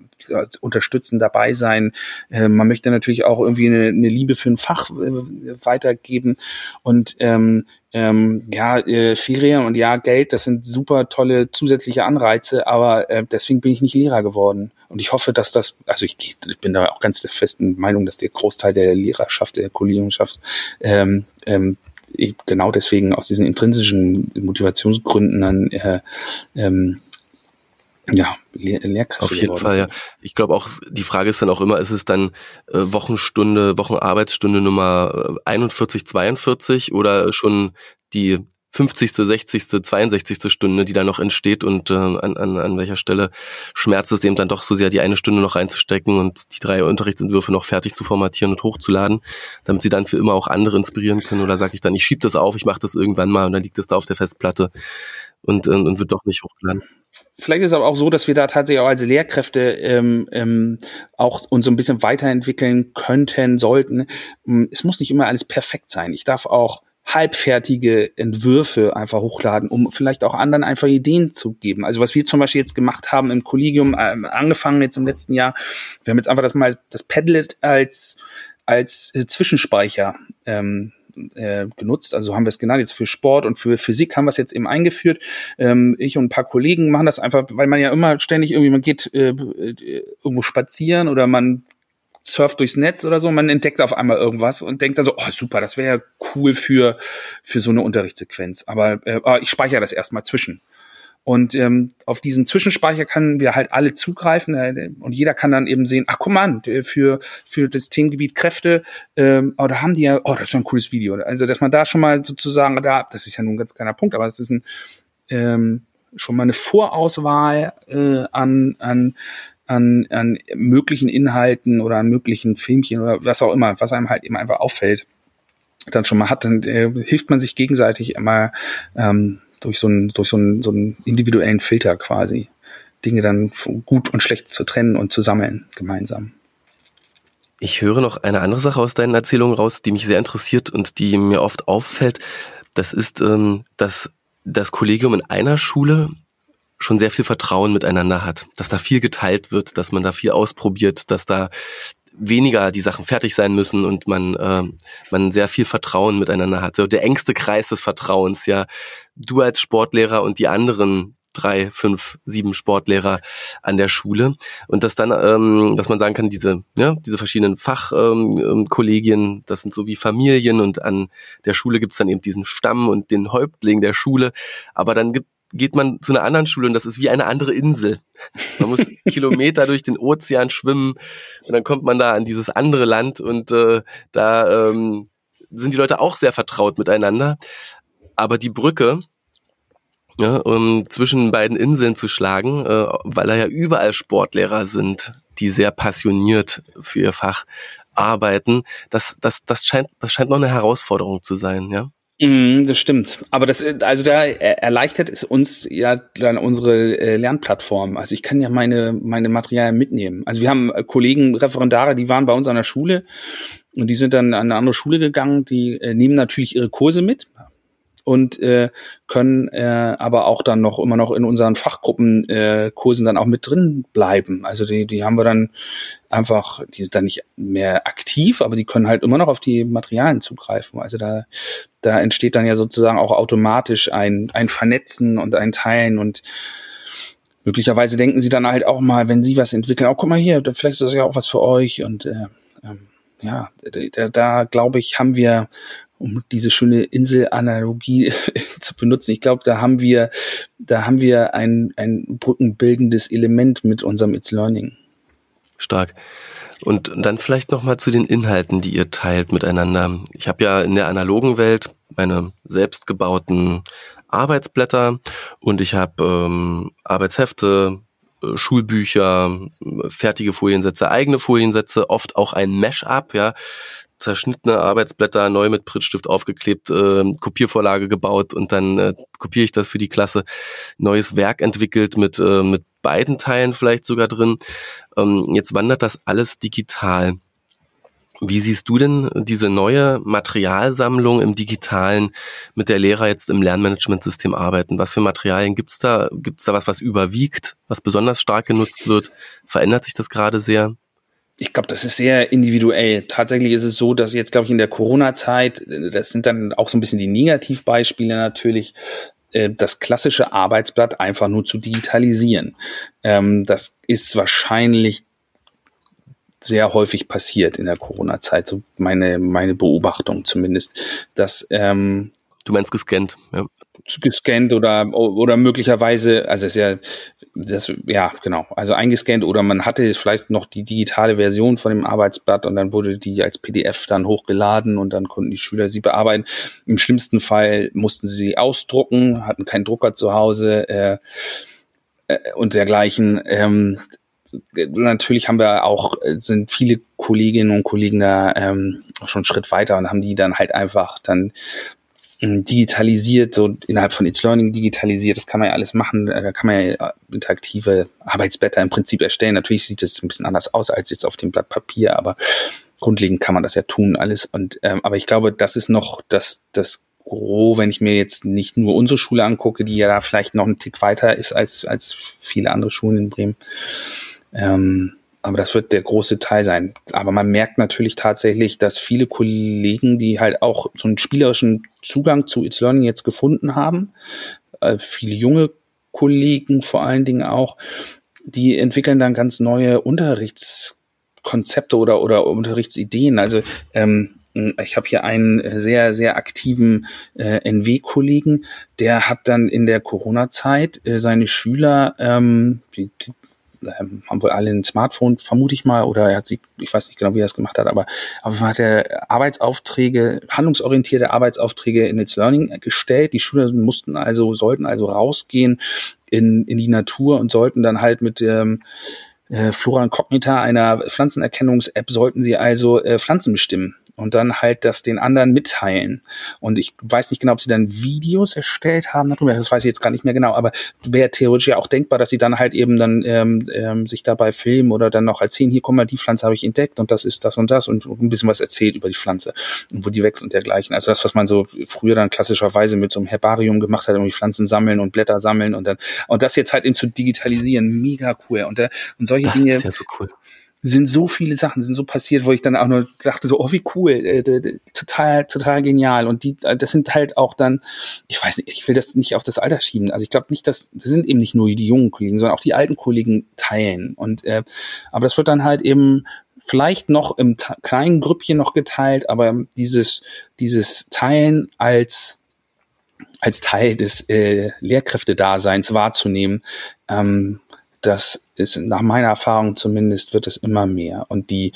unterstützen, dabei sein. Äh, man möchte natürlich auch irgendwie eine, eine Liebe für ein Fach äh, weitergeben. Und ähm, ähm, ja, äh, Ferien und ja, Geld, das sind super tolle zusätzliche Anreize, aber äh, deswegen bin ich nicht Lehrer geworden. Und ich hoffe, dass das, also ich, ich bin da auch ganz der festen Meinung, dass der Großteil der Lehrerschaft, der Kollegiumschaft, ähm, ähm, genau deswegen aus diesen intrinsischen Motivationsgründen dann äh, ähm, ja, Lehr Lehrkraft. Auf jeden Fall, ja. Ich glaube auch, die Frage ist dann auch immer, ist es dann äh, Wochenstunde, Wochenarbeitsstunde Nummer 41, äh, 42 oder schon die 50., 60., 62. Stunde, die da noch entsteht und äh, an, an, an welcher Stelle schmerzt es eben dann doch so sehr, die eine Stunde noch reinzustecken und die drei Unterrichtsentwürfe noch fertig zu formatieren und hochzuladen, damit sie dann für immer auch andere inspirieren können oder sage ich dann, ich schiebe das auf, ich mache das irgendwann mal und dann liegt das da auf der Festplatte und, und, und wird doch nicht hochgeladen. Vielleicht ist es aber auch so, dass wir da tatsächlich auch als Lehrkräfte ähm, ähm, auch uns so ein bisschen weiterentwickeln könnten, sollten. Ähm, es muss nicht immer alles perfekt sein. Ich darf auch halbfertige Entwürfe einfach hochladen, um vielleicht auch anderen einfach Ideen zu geben. Also was wir zum Beispiel jetzt gemacht haben im Kollegium, äh, angefangen jetzt im letzten Jahr, wir haben jetzt einfach das mal das Padlet als als äh, Zwischenspeicher ähm, äh, genutzt. Also haben wir es genannt, jetzt für Sport und für Physik haben wir es jetzt eben eingeführt. Ähm, ich und ein paar Kollegen machen das einfach, weil man ja immer ständig irgendwie, man geht äh, äh, irgendwo spazieren oder man surft durchs Netz oder so, man entdeckt auf einmal irgendwas und denkt dann so, oh super, das wäre ja cool für, für so eine Unterrichtssequenz. Aber äh, ah, ich speichere das erstmal zwischen. Und ähm, auf diesen Zwischenspeicher können wir halt alle zugreifen äh, und jeder kann dann eben sehen, ach guck mal, für, für das Themengebiet Kräfte, ähm, oh, da haben die ja, oh, das ist ja ein cooles Video. Also, dass man da schon mal sozusagen, da, das ist ja nun ein ganz kleiner Punkt, aber es ist ein, ähm, schon mal eine Vorauswahl äh, an, an, an, an möglichen Inhalten oder an möglichen Filmchen oder was auch immer, was einem halt eben einfach auffällt, dann schon mal hat, dann äh, hilft man sich gegenseitig immer ähm, durch so einen, durch so einen, so einen individuellen Filter quasi. Dinge dann gut und schlecht zu trennen und zu sammeln gemeinsam. Ich höre noch eine andere Sache aus deinen Erzählungen raus, die mich sehr interessiert und die mir oft auffällt. Das ist, ähm, dass das Kollegium in einer Schule schon sehr viel Vertrauen miteinander hat, dass da viel geteilt wird, dass man da viel ausprobiert, dass da weniger die Sachen fertig sein müssen und man, äh, man sehr viel Vertrauen miteinander hat. So der engste Kreis des Vertrauens, ja. Du als Sportlehrer und die anderen drei, fünf, sieben Sportlehrer an der Schule und dass dann, ähm, dass man sagen kann, diese, ja, diese verschiedenen Fachkollegien, ähm, ähm das sind so wie Familien und an der Schule gibt's dann eben diesen Stamm und den Häuptling der Schule, aber dann gibt geht man zu einer anderen Schule und das ist wie eine andere Insel. Man muss Kilometer durch den Ozean schwimmen und dann kommt man da an dieses andere Land und äh, da ähm, sind die Leute auch sehr vertraut miteinander. Aber die Brücke, ja, um zwischen beiden Inseln zu schlagen, äh, weil da ja überall Sportlehrer sind, die sehr passioniert für ihr Fach arbeiten, das, das, das, scheint, das scheint noch eine Herausforderung zu sein, ja. Mm, das stimmt. Aber das, also da erleichtert es uns ja dann unsere äh, Lernplattform. Also ich kann ja meine, meine Materialien mitnehmen. Also wir haben äh, Kollegen, Referendare, die waren bei uns an der Schule und die sind dann an eine andere Schule gegangen. Die äh, nehmen natürlich ihre Kurse mit, und äh, können äh, aber auch dann noch immer noch in unseren Fachgruppenkursen äh, Kursen dann auch mit drin bleiben. Also die, die haben wir dann einfach, die sind dann nicht mehr aktiv, aber die können halt immer noch auf die Materialien zugreifen. Also da, da entsteht dann ja sozusagen auch automatisch ein, ein Vernetzen und ein Teilen und möglicherweise denken sie dann halt auch mal, wenn sie was entwickeln, auch oh, guck mal hier, vielleicht ist das ja auch was für euch und äh, ähm, ja, da, da glaube ich, haben wir um diese schöne Inselanalogie zu benutzen. Ich glaube, da haben wir, da haben wir ein, ein brückenbildendes Element mit unserem It's Learning. Stark. Und dann vielleicht noch mal zu den Inhalten, die ihr teilt miteinander. Ich habe ja in der analogen Welt meine selbstgebauten Arbeitsblätter und ich habe ähm, Arbeitshefte, äh, Schulbücher, fertige Foliensätze, eigene Foliensätze, oft auch ein Mesh-up, ja, zerschnittene Arbeitsblätter neu mit Prittstift aufgeklebt, äh, Kopiervorlage gebaut und dann äh, kopiere ich das für die Klasse. Neues Werk entwickelt mit, äh, mit beiden Teilen vielleicht sogar drin. Ähm, jetzt wandert das alles digital. Wie siehst du denn diese neue Materialsammlung im Digitalen, mit der Lehrer jetzt im Lernmanagementsystem arbeiten? Was für Materialien gibt's da? Gibt's da was, was überwiegt, was besonders stark genutzt wird? Verändert sich das gerade sehr? Ich glaube, das ist sehr individuell. Tatsächlich ist es so, dass jetzt, glaube ich, in der Corona-Zeit, das sind dann auch so ein bisschen die Negativbeispiele natürlich, äh, das klassische Arbeitsblatt einfach nur zu digitalisieren. Ähm, das ist wahrscheinlich sehr häufig passiert in der Corona-Zeit, so meine, meine Beobachtung zumindest, dass ähm, Du meinst gescannt, ja. Gescannt oder, oder möglicherweise, also ist ja, das, ja, genau, also eingescannt oder man hatte vielleicht noch die digitale Version von dem Arbeitsblatt und dann wurde die als PDF dann hochgeladen und dann konnten die Schüler sie bearbeiten. Im schlimmsten Fall mussten sie ausdrucken, hatten keinen Drucker zu Hause äh, äh, und dergleichen. Ähm, natürlich haben wir auch, sind viele Kolleginnen und Kollegen da ähm, schon einen Schritt weiter und haben die dann halt einfach dann digitalisiert, so innerhalb von It's Learning digitalisiert, das kann man ja alles machen, äh, da kann man ja äh, interaktive Arbeitsblätter im Prinzip erstellen. Natürlich sieht es ein bisschen anders aus als jetzt auf dem Blatt Papier, aber grundlegend kann man das ja tun, alles. Und ähm, aber ich glaube, das ist noch das, das Gros, wenn ich mir jetzt nicht nur unsere Schule angucke, die ja da vielleicht noch einen Tick weiter ist als, als viele andere Schulen in Bremen. Ähm, aber das wird der große Teil sein. Aber man merkt natürlich tatsächlich, dass viele Kollegen, die halt auch so einen spielerischen Zugang zu It's Learning jetzt gefunden haben, äh, viele junge Kollegen vor allen Dingen auch, die entwickeln dann ganz neue Unterrichtskonzepte oder, oder Unterrichtsideen. Also ähm, ich habe hier einen sehr, sehr aktiven äh, NW-Kollegen, der hat dann in der Corona-Zeit äh, seine Schüler, ähm, die, die ähm, haben wohl alle ein Smartphone, vermute ich mal, oder er hat sie, ich weiß nicht genau, wie er es gemacht hat, aber auf hat er Arbeitsaufträge, handlungsorientierte Arbeitsaufträge in It's Learning gestellt. Die Schüler mussten also, sollten also rausgehen in, in die Natur und sollten dann halt mit ähm, äh, Flora Cognita, einer Pflanzenerkennungs-App, sollten sie also äh, Pflanzen bestimmen und dann halt das den anderen mitteilen. Und ich weiß nicht genau, ob sie dann Videos erstellt haben darüber, das weiß ich jetzt gar nicht mehr genau, aber wäre theoretisch ja auch denkbar, dass sie dann halt eben dann ähm, ähm, sich dabei filmen oder dann noch erzählen, hier guck mal, die Pflanze habe ich entdeckt und das ist das und das und ein bisschen was erzählt über die Pflanze und wo die wächst und dergleichen. Also das, was man so früher dann klassischerweise mit so einem Herbarium gemacht hat, irgendwie Pflanzen sammeln und Blätter sammeln und dann und das jetzt halt eben zu digitalisieren, mega cool. Und, der, und solche das Dinge. Ist ja so cool sind so viele Sachen, sind so passiert, wo ich dann auch nur dachte so, oh wie cool, äh, total, total genial. Und die, das sind halt auch dann, ich weiß nicht, ich will das nicht auf das Alter schieben. Also ich glaube nicht, dass das sind eben nicht nur die jungen Kollegen, sondern auch die alten Kollegen teilen. Und äh, aber das wird dann halt eben vielleicht noch im kleinen Grüppchen noch geteilt, aber dieses dieses Teilen als als Teil des äh, Lehrkräftedaseins wahrzunehmen, ähm, das ist nach meiner Erfahrung zumindest wird es immer mehr. Und die,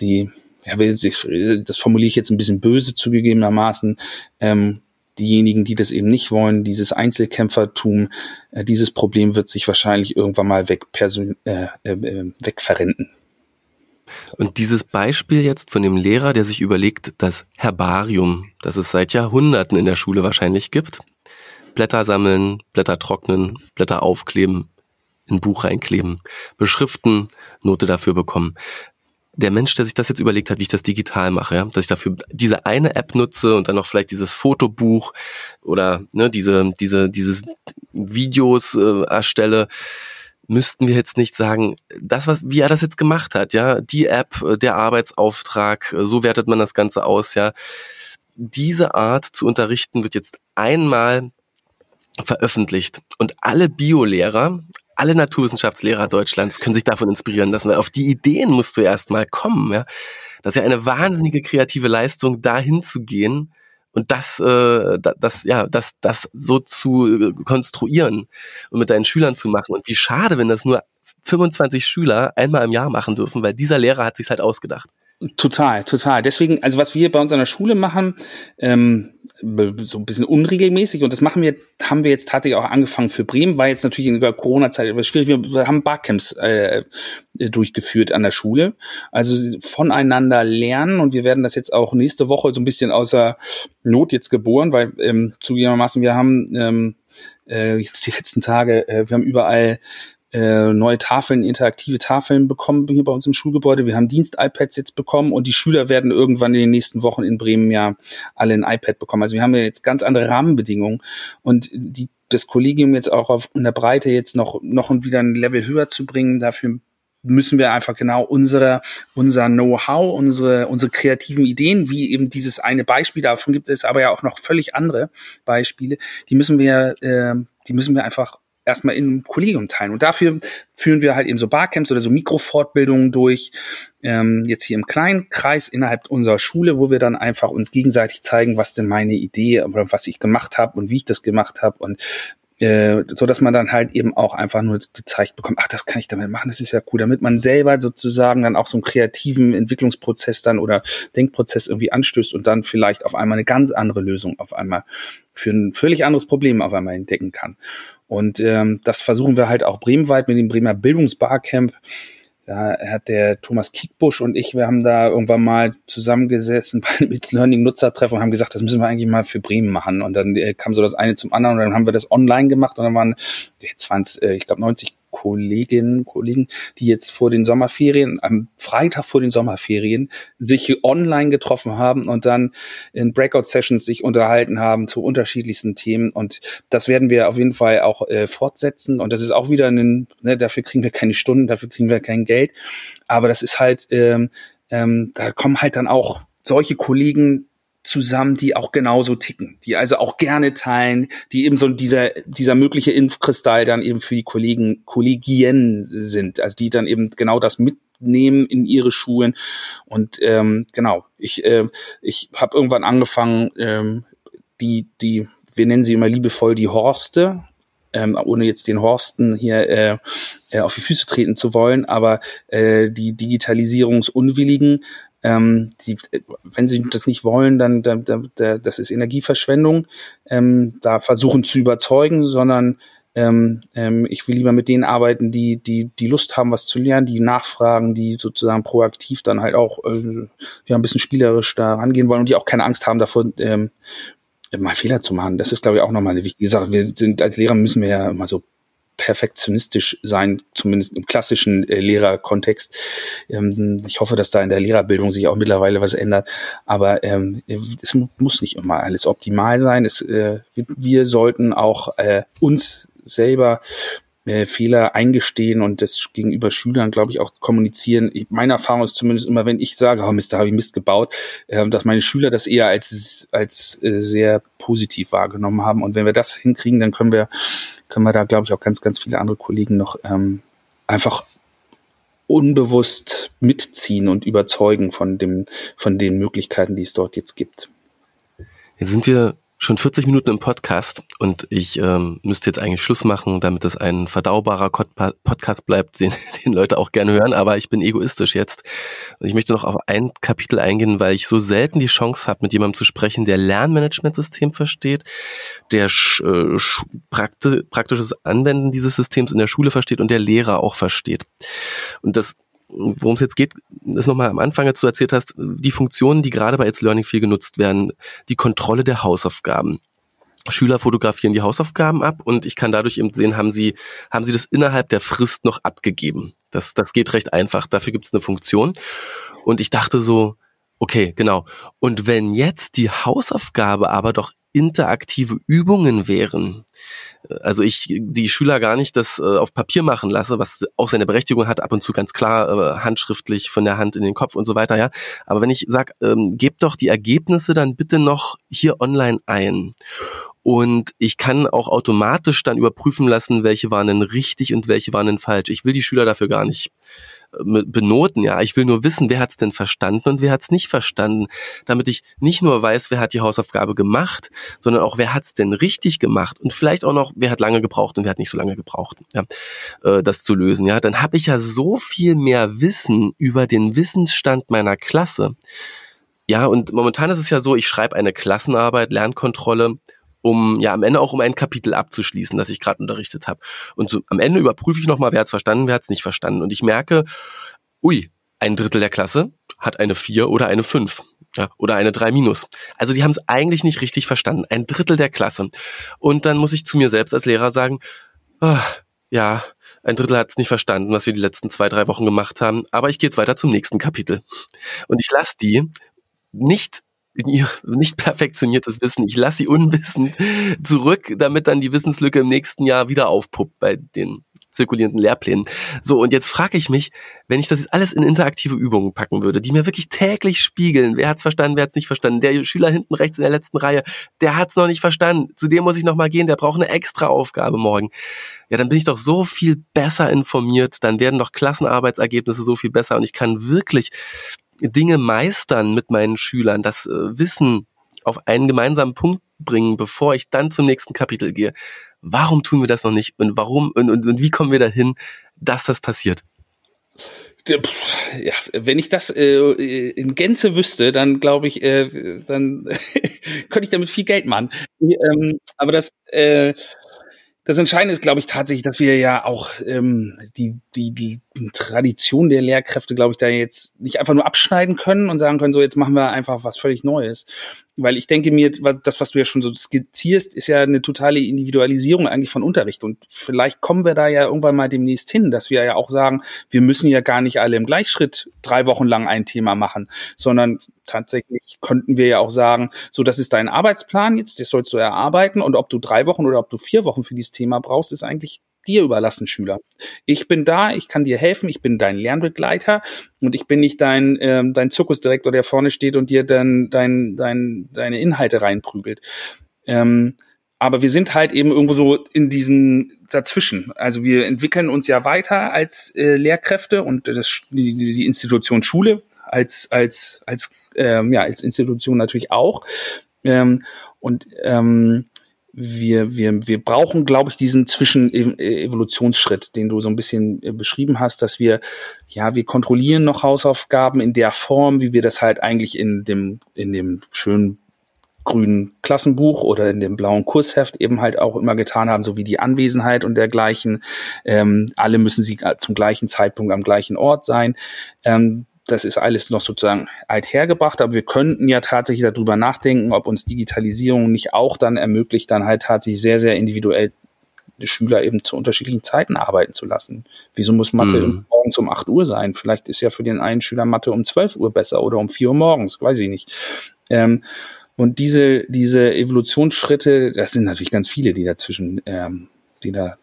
die, ja, das formuliere ich jetzt ein bisschen böse zugegebenermaßen, ähm, diejenigen, die das eben nicht wollen, dieses Einzelkämpfertum, äh, dieses Problem wird sich wahrscheinlich irgendwann mal weg, äh, äh, wegverrenten. Und dieses Beispiel jetzt von dem Lehrer, der sich überlegt, das Herbarium, das es seit Jahrhunderten in der Schule wahrscheinlich gibt, Blätter sammeln, Blätter trocknen, Blätter aufkleben, ein Buch reinkleben, beschriften, Note dafür bekommen. Der Mensch, der sich das jetzt überlegt hat, wie ich das digital mache, ja, dass ich dafür diese eine App nutze und dann noch vielleicht dieses Fotobuch oder ne, diese, diese, dieses Videos äh, erstelle, müssten wir jetzt nicht sagen, das, was, wie er das jetzt gemacht hat, ja, die App, äh, der Arbeitsauftrag, äh, so wertet man das Ganze aus, ja. Diese Art zu unterrichten wird jetzt einmal veröffentlicht und alle Biolehrer, alle Naturwissenschaftslehrer Deutschlands können sich davon inspirieren lassen, weil auf die Ideen musst du erst mal kommen, ja. Das ist ja eine wahnsinnige kreative Leistung, dahin zu gehen und das, äh, das, ja, das, das so zu äh, konstruieren und mit deinen Schülern zu machen. Und wie schade, wenn das nur 25 Schüler einmal im Jahr machen dürfen, weil dieser Lehrer hat sich halt ausgedacht. Total, total. Deswegen, also was wir bei uns an der Schule machen, ähm, so ein bisschen unregelmäßig und das machen wir, haben wir jetzt tatsächlich auch angefangen für Bremen, war jetzt natürlich in der Corona-Zeit etwas schwierig. Wir haben Barcamps äh, durchgeführt an der Schule, also voneinander lernen und wir werden das jetzt auch nächste Woche so ein bisschen außer Not jetzt geboren, weil ähm, zugegebenermaßen wir haben ähm, äh, jetzt die letzten Tage, äh, wir haben überall äh, neue Tafeln, interaktive Tafeln bekommen hier bei uns im Schulgebäude. Wir haben Dienst-iPads jetzt bekommen und die Schüler werden irgendwann in den nächsten Wochen in Bremen ja alle ein iPad bekommen. Also wir haben ja jetzt ganz andere Rahmenbedingungen und die, das Kollegium jetzt auch auf in der Breite jetzt noch, noch wieder ein Level höher zu bringen, dafür müssen wir einfach genau unsere, unser Know-how, unsere, unsere kreativen Ideen, wie eben dieses eine Beispiel, davon gibt es aber ja auch noch völlig andere Beispiele, die müssen wir, äh, die müssen wir einfach erstmal im Kollegium teilen. Und dafür führen wir halt eben so Barcamps oder so Mikrofortbildungen durch, ähm, jetzt hier im kleinen Kreis innerhalb unserer Schule, wo wir dann einfach uns gegenseitig zeigen, was denn meine Idee oder was ich gemacht habe und wie ich das gemacht habe und äh, so dass man dann halt eben auch einfach nur gezeigt bekommt, ach, das kann ich damit machen, das ist ja cool, damit man selber sozusagen dann auch so einen kreativen Entwicklungsprozess dann oder Denkprozess irgendwie anstößt und dann vielleicht auf einmal eine ganz andere Lösung auf einmal für ein völlig anderes Problem auf einmal entdecken kann. Und ähm, das versuchen wir halt auch bremenweit mit dem Bremer Bildungsbarcamp. Da hat der Thomas Kiekbusch und ich, wir haben da irgendwann mal zusammengesessen bei einem It's Learning Nutzertreffen und haben gesagt, das müssen wir eigentlich mal für Bremen machen. Und dann äh, kam so das eine zum anderen und dann haben wir das online gemacht und dann waren, jetzt waren es, äh, ich glaube, 90 Kolleginnen, Kollegen, die jetzt vor den Sommerferien, am Freitag vor den Sommerferien, sich online getroffen haben und dann in Breakout-Sessions sich unterhalten haben zu unterschiedlichsten Themen. Und das werden wir auf jeden Fall auch äh, fortsetzen. Und das ist auch wieder ein, ne, dafür kriegen wir keine Stunden, dafür kriegen wir kein Geld. Aber das ist halt, ähm, ähm, da kommen halt dann auch solche Kollegen zusammen, die auch genauso ticken, die also auch gerne teilen, die eben so dieser, dieser mögliche Impfkristall dann eben für die Kollegen, Kollegien sind, also die dann eben genau das mitnehmen in ihre Schulen. Und ähm, genau, ich, äh, ich habe irgendwann angefangen, ähm, die, die, wir nennen sie immer liebevoll die Horste, ähm, ohne jetzt den Horsten hier äh, äh, auf die Füße treten zu wollen, aber äh, die Digitalisierungsunwilligen ähm, die, wenn sie das nicht wollen, dann da, da, da, das ist Energieverschwendung, ähm, da versuchen zu überzeugen, sondern ähm, ähm, ich will lieber mit denen arbeiten, die, die, die Lust haben, was zu lernen, die nachfragen, die sozusagen proaktiv dann halt auch äh, ja, ein bisschen spielerisch da rangehen wollen und die auch keine Angst haben davor, ähm, mal Fehler zu machen. Das ist, glaube ich, auch nochmal eine wichtige Sache. Wir sind als Lehrer müssen wir ja immer so perfektionistisch sein, zumindest im klassischen äh, Lehrerkontext. Ähm, ich hoffe, dass da in der Lehrerbildung sich auch mittlerweile was ändert. Aber ähm, es muss nicht immer alles optimal sein. Es, äh, wir, wir sollten auch äh, uns selber äh, Fehler eingestehen und das gegenüber Schülern, glaube ich, auch kommunizieren. Ich, meine Erfahrung ist zumindest immer, wenn ich sage, oh Mist, da habe ich Mist gebaut, äh, dass meine Schüler das eher als, als äh, sehr positiv wahrgenommen haben. Und wenn wir das hinkriegen, dann können wir, können wir da, glaube ich, auch ganz, ganz viele andere Kollegen noch ähm, einfach unbewusst mitziehen und überzeugen von dem, von den Möglichkeiten, die es dort jetzt gibt. Jetzt sind wir schon 40 Minuten im Podcast und ich ähm, müsste jetzt eigentlich Schluss machen, damit es ein verdaubarer Podcast bleibt, den, den Leute auch gerne hören, aber ich bin egoistisch jetzt. Und ich möchte noch auf ein Kapitel eingehen, weil ich so selten die Chance habe, mit jemandem zu sprechen, der Lernmanagementsystem versteht, der äh, prakti praktisches Anwenden dieses Systems in der Schule versteht und der Lehrer auch versteht. Und das worum es jetzt geht, ist nochmal am Anfang, als du erzählt hast, die Funktionen, die gerade bei It's Learning viel genutzt werden, die Kontrolle der Hausaufgaben. Schüler fotografieren die Hausaufgaben ab und ich kann dadurch eben sehen, haben sie, haben sie das innerhalb der Frist noch abgegeben. Das, das geht recht einfach. Dafür gibt es eine Funktion. Und ich dachte so, okay, genau. Und wenn jetzt die Hausaufgabe aber doch interaktive Übungen wären, also ich die Schüler gar nicht das äh, auf Papier machen lasse, was auch seine Berechtigung hat, ab und zu ganz klar äh, handschriftlich von der Hand in den Kopf und so weiter, ja. Aber wenn ich sage, ähm, gebt doch die Ergebnisse dann bitte noch hier online ein. Und ich kann auch automatisch dann überprüfen lassen, welche waren denn richtig und welche waren denn falsch. Ich will die Schüler dafür gar nicht benoten, ja. Ich will nur wissen, wer hat's denn verstanden und wer hat's nicht verstanden, damit ich nicht nur weiß, wer hat die Hausaufgabe gemacht, sondern auch, wer hat's denn richtig gemacht und vielleicht auch noch, wer hat lange gebraucht und wer hat nicht so lange gebraucht, ja, äh, das zu lösen, ja. Dann habe ich ja so viel mehr Wissen über den Wissensstand meiner Klasse. Ja, und momentan ist es ja so, ich schreibe eine Klassenarbeit, Lernkontrolle um ja am Ende auch um ein Kapitel abzuschließen, das ich gerade unterrichtet habe. Und so, am Ende überprüfe ich nochmal, wer hat es verstanden, wer hat es nicht verstanden. Und ich merke, ui, ein Drittel der Klasse hat eine 4 oder eine 5 ja, oder eine 3 minus. Also die haben es eigentlich nicht richtig verstanden. Ein Drittel der Klasse. Und dann muss ich zu mir selbst als Lehrer sagen, oh, ja, ein Drittel hat es nicht verstanden, was wir die letzten zwei, drei Wochen gemacht haben. Aber ich gehe jetzt weiter zum nächsten Kapitel. Und ich lasse die nicht in ihr nicht perfektioniertes Wissen. Ich lasse sie unwissend zurück, damit dann die Wissenslücke im nächsten Jahr wieder aufpuppt bei den zirkulierenden Lehrplänen. So, und jetzt frage ich mich, wenn ich das jetzt alles in interaktive Übungen packen würde, die mir wirklich täglich spiegeln, wer hat's verstanden, wer hat's nicht verstanden, der Schüler hinten rechts in der letzten Reihe, der hat's noch nicht verstanden, zu dem muss ich noch mal gehen, der braucht eine extra Aufgabe morgen. Ja, dann bin ich doch so viel besser informiert, dann werden doch Klassenarbeitsergebnisse so viel besser und ich kann wirklich Dinge meistern mit meinen Schülern, das äh, Wissen auf einen gemeinsamen Punkt bringen, bevor ich dann zum nächsten Kapitel gehe. Warum tun wir das noch nicht und warum und, und, und wie kommen wir dahin, dass das passiert? Ja, wenn ich das äh, in Gänze wüsste, dann glaube ich, äh, dann könnte ich damit viel Geld machen. Ähm, aber das, äh, das Entscheidende ist, glaube ich, tatsächlich, dass wir ja auch ähm, die, die, die Tradition der Lehrkräfte, glaube ich, da jetzt nicht einfach nur abschneiden können und sagen können, so jetzt machen wir einfach was völlig Neues. Weil ich denke mir, das, was du ja schon so skizzierst, ist ja eine totale Individualisierung eigentlich von Unterricht. Und vielleicht kommen wir da ja irgendwann mal demnächst hin, dass wir ja auch sagen, wir müssen ja gar nicht alle im Gleichschritt drei Wochen lang ein Thema machen, sondern tatsächlich könnten wir ja auch sagen, so das ist dein Arbeitsplan jetzt, das sollst du erarbeiten und ob du drei Wochen oder ob du vier Wochen für dieses Thema brauchst, ist eigentlich dir überlassen, Schüler. Ich bin da, ich kann dir helfen, ich bin dein Lernbegleiter und ich bin nicht dein, ähm, dein Zirkusdirektor, der vorne steht und dir dann dein, dein, deine Inhalte reinprügelt. Ähm, aber wir sind halt eben irgendwo so in diesen dazwischen. Also wir entwickeln uns ja weiter als äh, Lehrkräfte und das, die, die Institution Schule als, als, als, ähm, ja, als Institution natürlich auch. Ähm, und ähm, wir, wir, wir brauchen, glaube ich, diesen Zwischen-Evolutionsschritt, den du so ein bisschen äh, beschrieben hast, dass wir, ja, wir kontrollieren noch Hausaufgaben in der Form, wie wir das halt eigentlich in dem, in dem schönen grünen Klassenbuch oder in dem blauen Kursheft eben halt auch immer getan haben, so wie die Anwesenheit und dergleichen. Ähm, alle müssen sie zum gleichen Zeitpunkt am gleichen Ort sein. Ähm, das ist alles noch sozusagen althergebracht, aber wir könnten ja tatsächlich darüber nachdenken, ob uns Digitalisierung nicht auch dann ermöglicht, dann halt tatsächlich sehr, sehr individuell die Schüler eben zu unterschiedlichen Zeiten arbeiten zu lassen. Wieso muss Mathe mhm. morgens um 8 Uhr sein? Vielleicht ist ja für den einen Schüler Mathe um 12 Uhr besser oder um 4 Uhr morgens, weiß ich nicht. Ähm, und diese, diese Evolutionsschritte, das sind natürlich ganz viele, die dazwischen, ähm, die da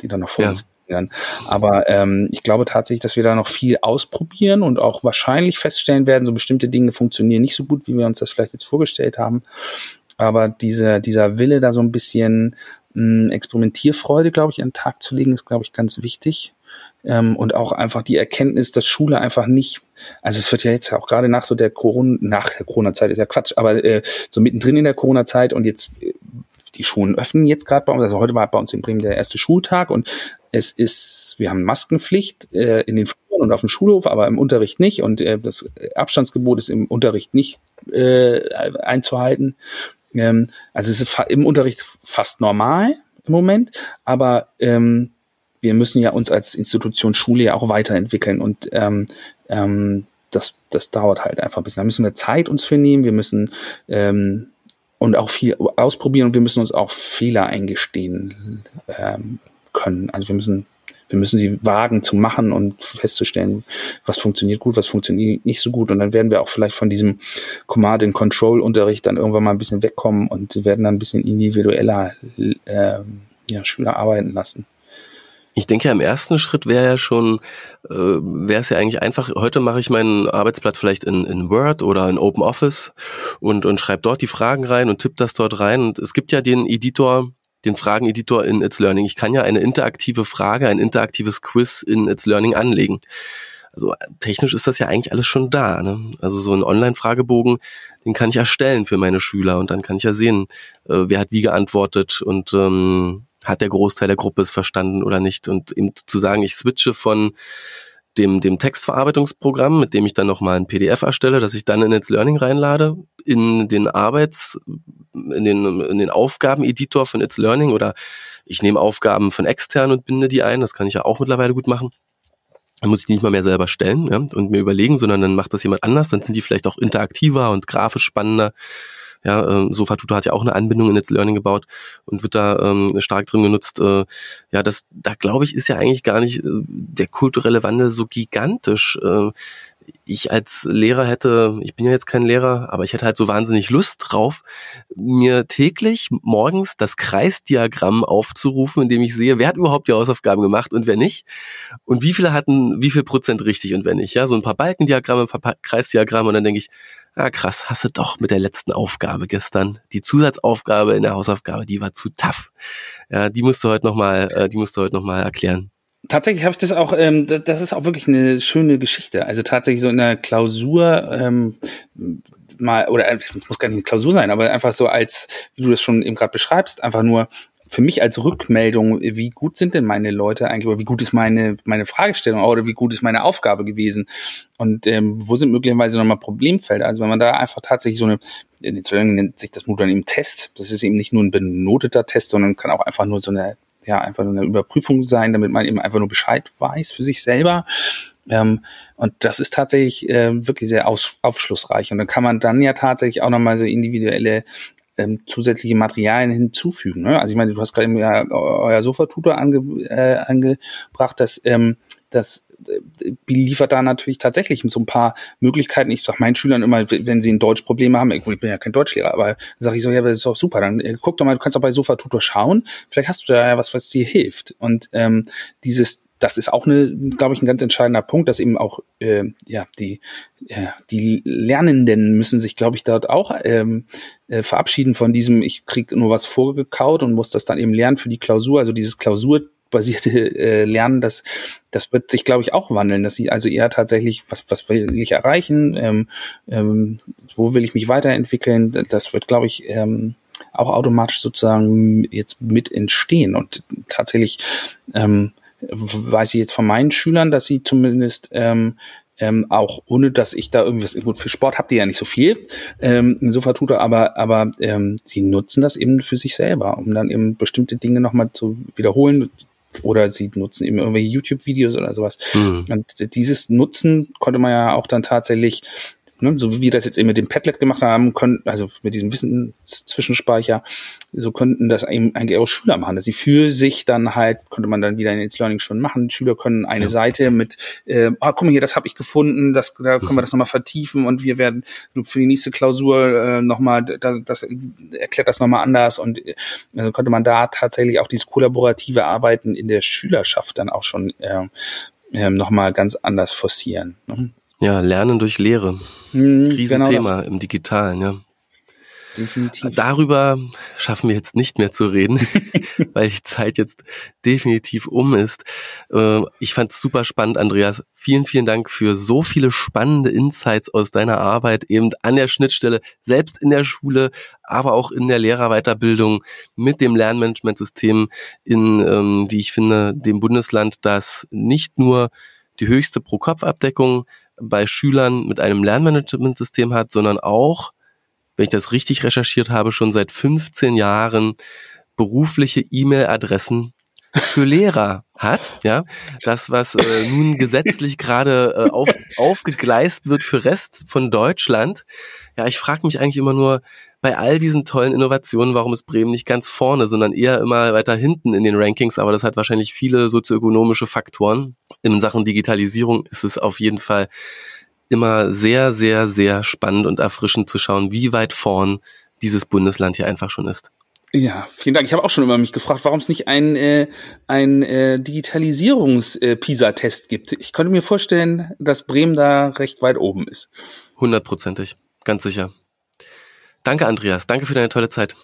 die dann noch vor ja. uns liegen. Aber ähm, ich glaube tatsächlich, dass wir da noch viel ausprobieren und auch wahrscheinlich feststellen werden, so bestimmte Dinge funktionieren nicht so gut, wie wir uns das vielleicht jetzt vorgestellt haben. Aber diese, dieser Wille, da so ein bisschen mh, hm, Experimentierfreude, glaube ich, an den Tag zu legen, ist, glaube ich, ganz wichtig. Ähm, und auch einfach die Erkenntnis, dass Schule einfach nicht, also es wird ja jetzt auch gerade nach so der Corona, nach der Corona-Zeit ist ja Quatsch, aber äh, so mittendrin in der Corona-Zeit und jetzt äh, die Schulen öffnen jetzt gerade bei uns, also heute war bei uns in Bremen der erste Schultag und es ist, wir haben Maskenpflicht äh, in den Fluren und auf dem Schulhof, aber im Unterricht nicht und äh, das Abstandsgebot ist im Unterricht nicht äh, einzuhalten. Ähm, also es ist im Unterricht fast normal im Moment, aber ähm, wir müssen ja uns als Institution Schule ja auch weiterentwickeln und ähm, ähm, das, das dauert halt einfach ein bisschen. Da müssen wir Zeit uns für nehmen, wir müssen ähm, und auch viel ausprobieren und wir müssen uns auch Fehler eingestehen ähm, können. Also wir müssen wir müssen sie wagen zu machen und festzustellen, was funktioniert gut, was funktioniert nicht so gut. Und dann werden wir auch vielleicht von diesem Command and Control Unterricht dann irgendwann mal ein bisschen wegkommen und werden dann ein bisschen individueller äh, ja, Schüler arbeiten lassen. Ich denke, im ersten Schritt wäre ja schon, äh, wäre es ja eigentlich einfach, heute mache ich meinen Arbeitsblatt vielleicht in, in Word oder in Open Office und, und schreibe dort die Fragen rein und tippe das dort rein. Und es gibt ja den Editor, den Frageneditor in It's Learning. Ich kann ja eine interaktive Frage, ein interaktives Quiz in It's Learning anlegen. Also technisch ist das ja eigentlich alles schon da. Ne? Also so ein Online-Fragebogen, den kann ich erstellen für meine Schüler und dann kann ich ja sehen, äh, wer hat wie geantwortet und ähm, hat der Großteil der Gruppe es verstanden oder nicht. Und eben zu sagen, ich switche von dem, dem Textverarbeitungsprogramm, mit dem ich dann nochmal ein PDF erstelle, dass ich dann in It's Learning reinlade, in den Arbeits, in den, in den Aufgabeneditor von It's Learning oder ich nehme Aufgaben von extern und binde die ein, das kann ich ja auch mittlerweile gut machen. Dann muss ich die nicht mal mehr selber stellen ja, und mir überlegen, sondern dann macht das jemand anders, dann sind die vielleicht auch interaktiver und grafisch spannender ja, äh, Sofatutor hat ja auch eine Anbindung in It's Learning gebaut und wird da ähm, stark drin genutzt. Äh, ja, das, da glaube ich, ist ja eigentlich gar nicht äh, der kulturelle Wandel so gigantisch. Äh, ich als Lehrer hätte, ich bin ja jetzt kein Lehrer, aber ich hätte halt so wahnsinnig Lust drauf, mir täglich morgens das Kreisdiagramm aufzurufen, in dem ich sehe, wer hat überhaupt die Hausaufgaben gemacht und wer nicht. Und wie viele hatten, wie viel Prozent richtig und wer nicht. Ja, so ein paar Balkendiagramme, ein paar Kreisdiagramme und dann denke ich, ah krass, hast du doch mit der letzten Aufgabe gestern. Die Zusatzaufgabe in der Hausaufgabe, die war zu tough. Ja, die musst du heute nochmal, äh, die musst du heute nochmal erklären. Tatsächlich habe ich das auch, ähm, das, das, ist auch wirklich eine schöne Geschichte. Also tatsächlich so in der Klausur ähm, mal, oder es äh, muss gar nicht eine Klausur sein, aber einfach so als, wie du das schon eben gerade beschreibst, einfach nur für mich als Rückmeldung, wie gut sind denn meine Leute eigentlich oder wie gut ist meine, meine Fragestellung oder wie gut ist meine Aufgabe gewesen und ähm, wo sind möglicherweise nochmal Problemfelder. Also wenn man da einfach tatsächlich so eine, in Zwillingen nennt sich das dann eben Test, das ist eben nicht nur ein benoteter Test, sondern kann auch einfach nur so eine, ja, einfach nur eine Überprüfung sein, damit man eben einfach nur Bescheid weiß für sich selber. Ähm, und das ist tatsächlich äh, wirklich sehr aus, aufschlussreich. Und dann kann man dann ja tatsächlich auch nochmal so individuelle ähm, zusätzliche Materialien hinzufügen. Ne? Also ich meine, du hast gerade ja euer Sofatutor ange, äh, angebracht, dass ähm, das äh, liefert da natürlich tatsächlich so ein paar Möglichkeiten. Ich sage meinen Schülern immer, wenn sie ein Deutschproblem haben, ich bin ja kein Deutschlehrer, aber sage ich so, ja, das ist doch super, dann äh, guck doch mal, du kannst doch bei Sofatutor schauen, vielleicht hast du da ja was, was dir hilft. Und ähm, dieses das ist auch eine, glaube ich, ein ganz entscheidender Punkt, dass eben auch äh, ja die ja, die Lernenden müssen sich, glaube ich, dort auch ähm, äh, verabschieden von diesem, ich krieg nur was vorgekaut und muss das dann eben lernen für die Klausur. Also dieses Klausurbasierte äh, Lernen, das das wird sich, glaube ich, auch wandeln, dass sie also eher tatsächlich, was was will ich erreichen, ähm, ähm, wo will ich mich weiterentwickeln, das wird, glaube ich, ähm, auch automatisch sozusagen jetzt mit entstehen und tatsächlich ähm, weiß ich jetzt von meinen Schülern, dass sie zumindest ähm, ähm, auch ohne dass ich da irgendwas, gut, für Sport habt ihr ja nicht so viel, ähm, Sofa-Tutor, aber, aber ähm, sie nutzen das eben für sich selber, um dann eben bestimmte Dinge nochmal zu wiederholen, oder sie nutzen eben irgendwelche YouTube-Videos oder sowas. Mhm. Und dieses Nutzen konnte man ja auch dann tatsächlich Ne? So wie wir das jetzt eben mit dem Padlet gemacht haben, können, also mit diesem Wissenszwischenspeicher, so könnten das eben eigentlich auch Schüler machen, dass sie für sich dann halt, könnte man dann wieder in It's Learning schon machen. Die Schüler können eine ja. Seite mit, äh, ah, guck mal hier, das habe ich gefunden, das, da können wir das nochmal vertiefen und wir werden für die nächste Klausur äh, nochmal, das, das erklärt das nochmal anders und äh, also könnte man da tatsächlich auch dieses kollaborative Arbeiten in der Schülerschaft dann auch schon äh, äh, nochmal ganz anders forcieren. Ne? Ja, Lernen durch Lehre. Mhm, Riesenthema genau im Digitalen, ja. Definitiv. Darüber schaffen wir jetzt nicht mehr zu reden, weil die Zeit jetzt definitiv um ist. Äh, ich fand es super spannend, Andreas. Vielen, vielen Dank für so viele spannende Insights aus deiner Arbeit eben an der Schnittstelle, selbst in der Schule, aber auch in der Lehrerweiterbildung mit dem Lernmanagementsystem in, ähm, wie ich finde, dem Bundesland, das nicht nur die höchste Pro-Kopf-Abdeckung bei Schülern mit einem Lernmanagementsystem hat, sondern auch, wenn ich das richtig recherchiert habe, schon seit 15 Jahren berufliche E-Mail-Adressen für Lehrer hat, ja, das was äh, nun gesetzlich gerade äh, auf, aufgegleist wird für Rest von Deutschland. Ja, ich frage mich eigentlich immer nur bei all diesen tollen Innovationen, warum ist Bremen nicht ganz vorne, sondern eher immer weiter hinten in den Rankings, aber das hat wahrscheinlich viele sozioökonomische Faktoren. In Sachen Digitalisierung ist es auf jeden Fall immer sehr, sehr, sehr spannend und erfrischend zu schauen, wie weit vorn dieses Bundesland hier einfach schon ist. Ja, vielen Dank. Ich habe auch schon immer mich gefragt, warum es nicht ein, äh, ein äh, Digitalisierungs-PISA-Test äh, gibt. Ich könnte mir vorstellen, dass Bremen da recht weit oben ist. Hundertprozentig, ganz sicher. Danke, Andreas. Danke für deine tolle Zeit.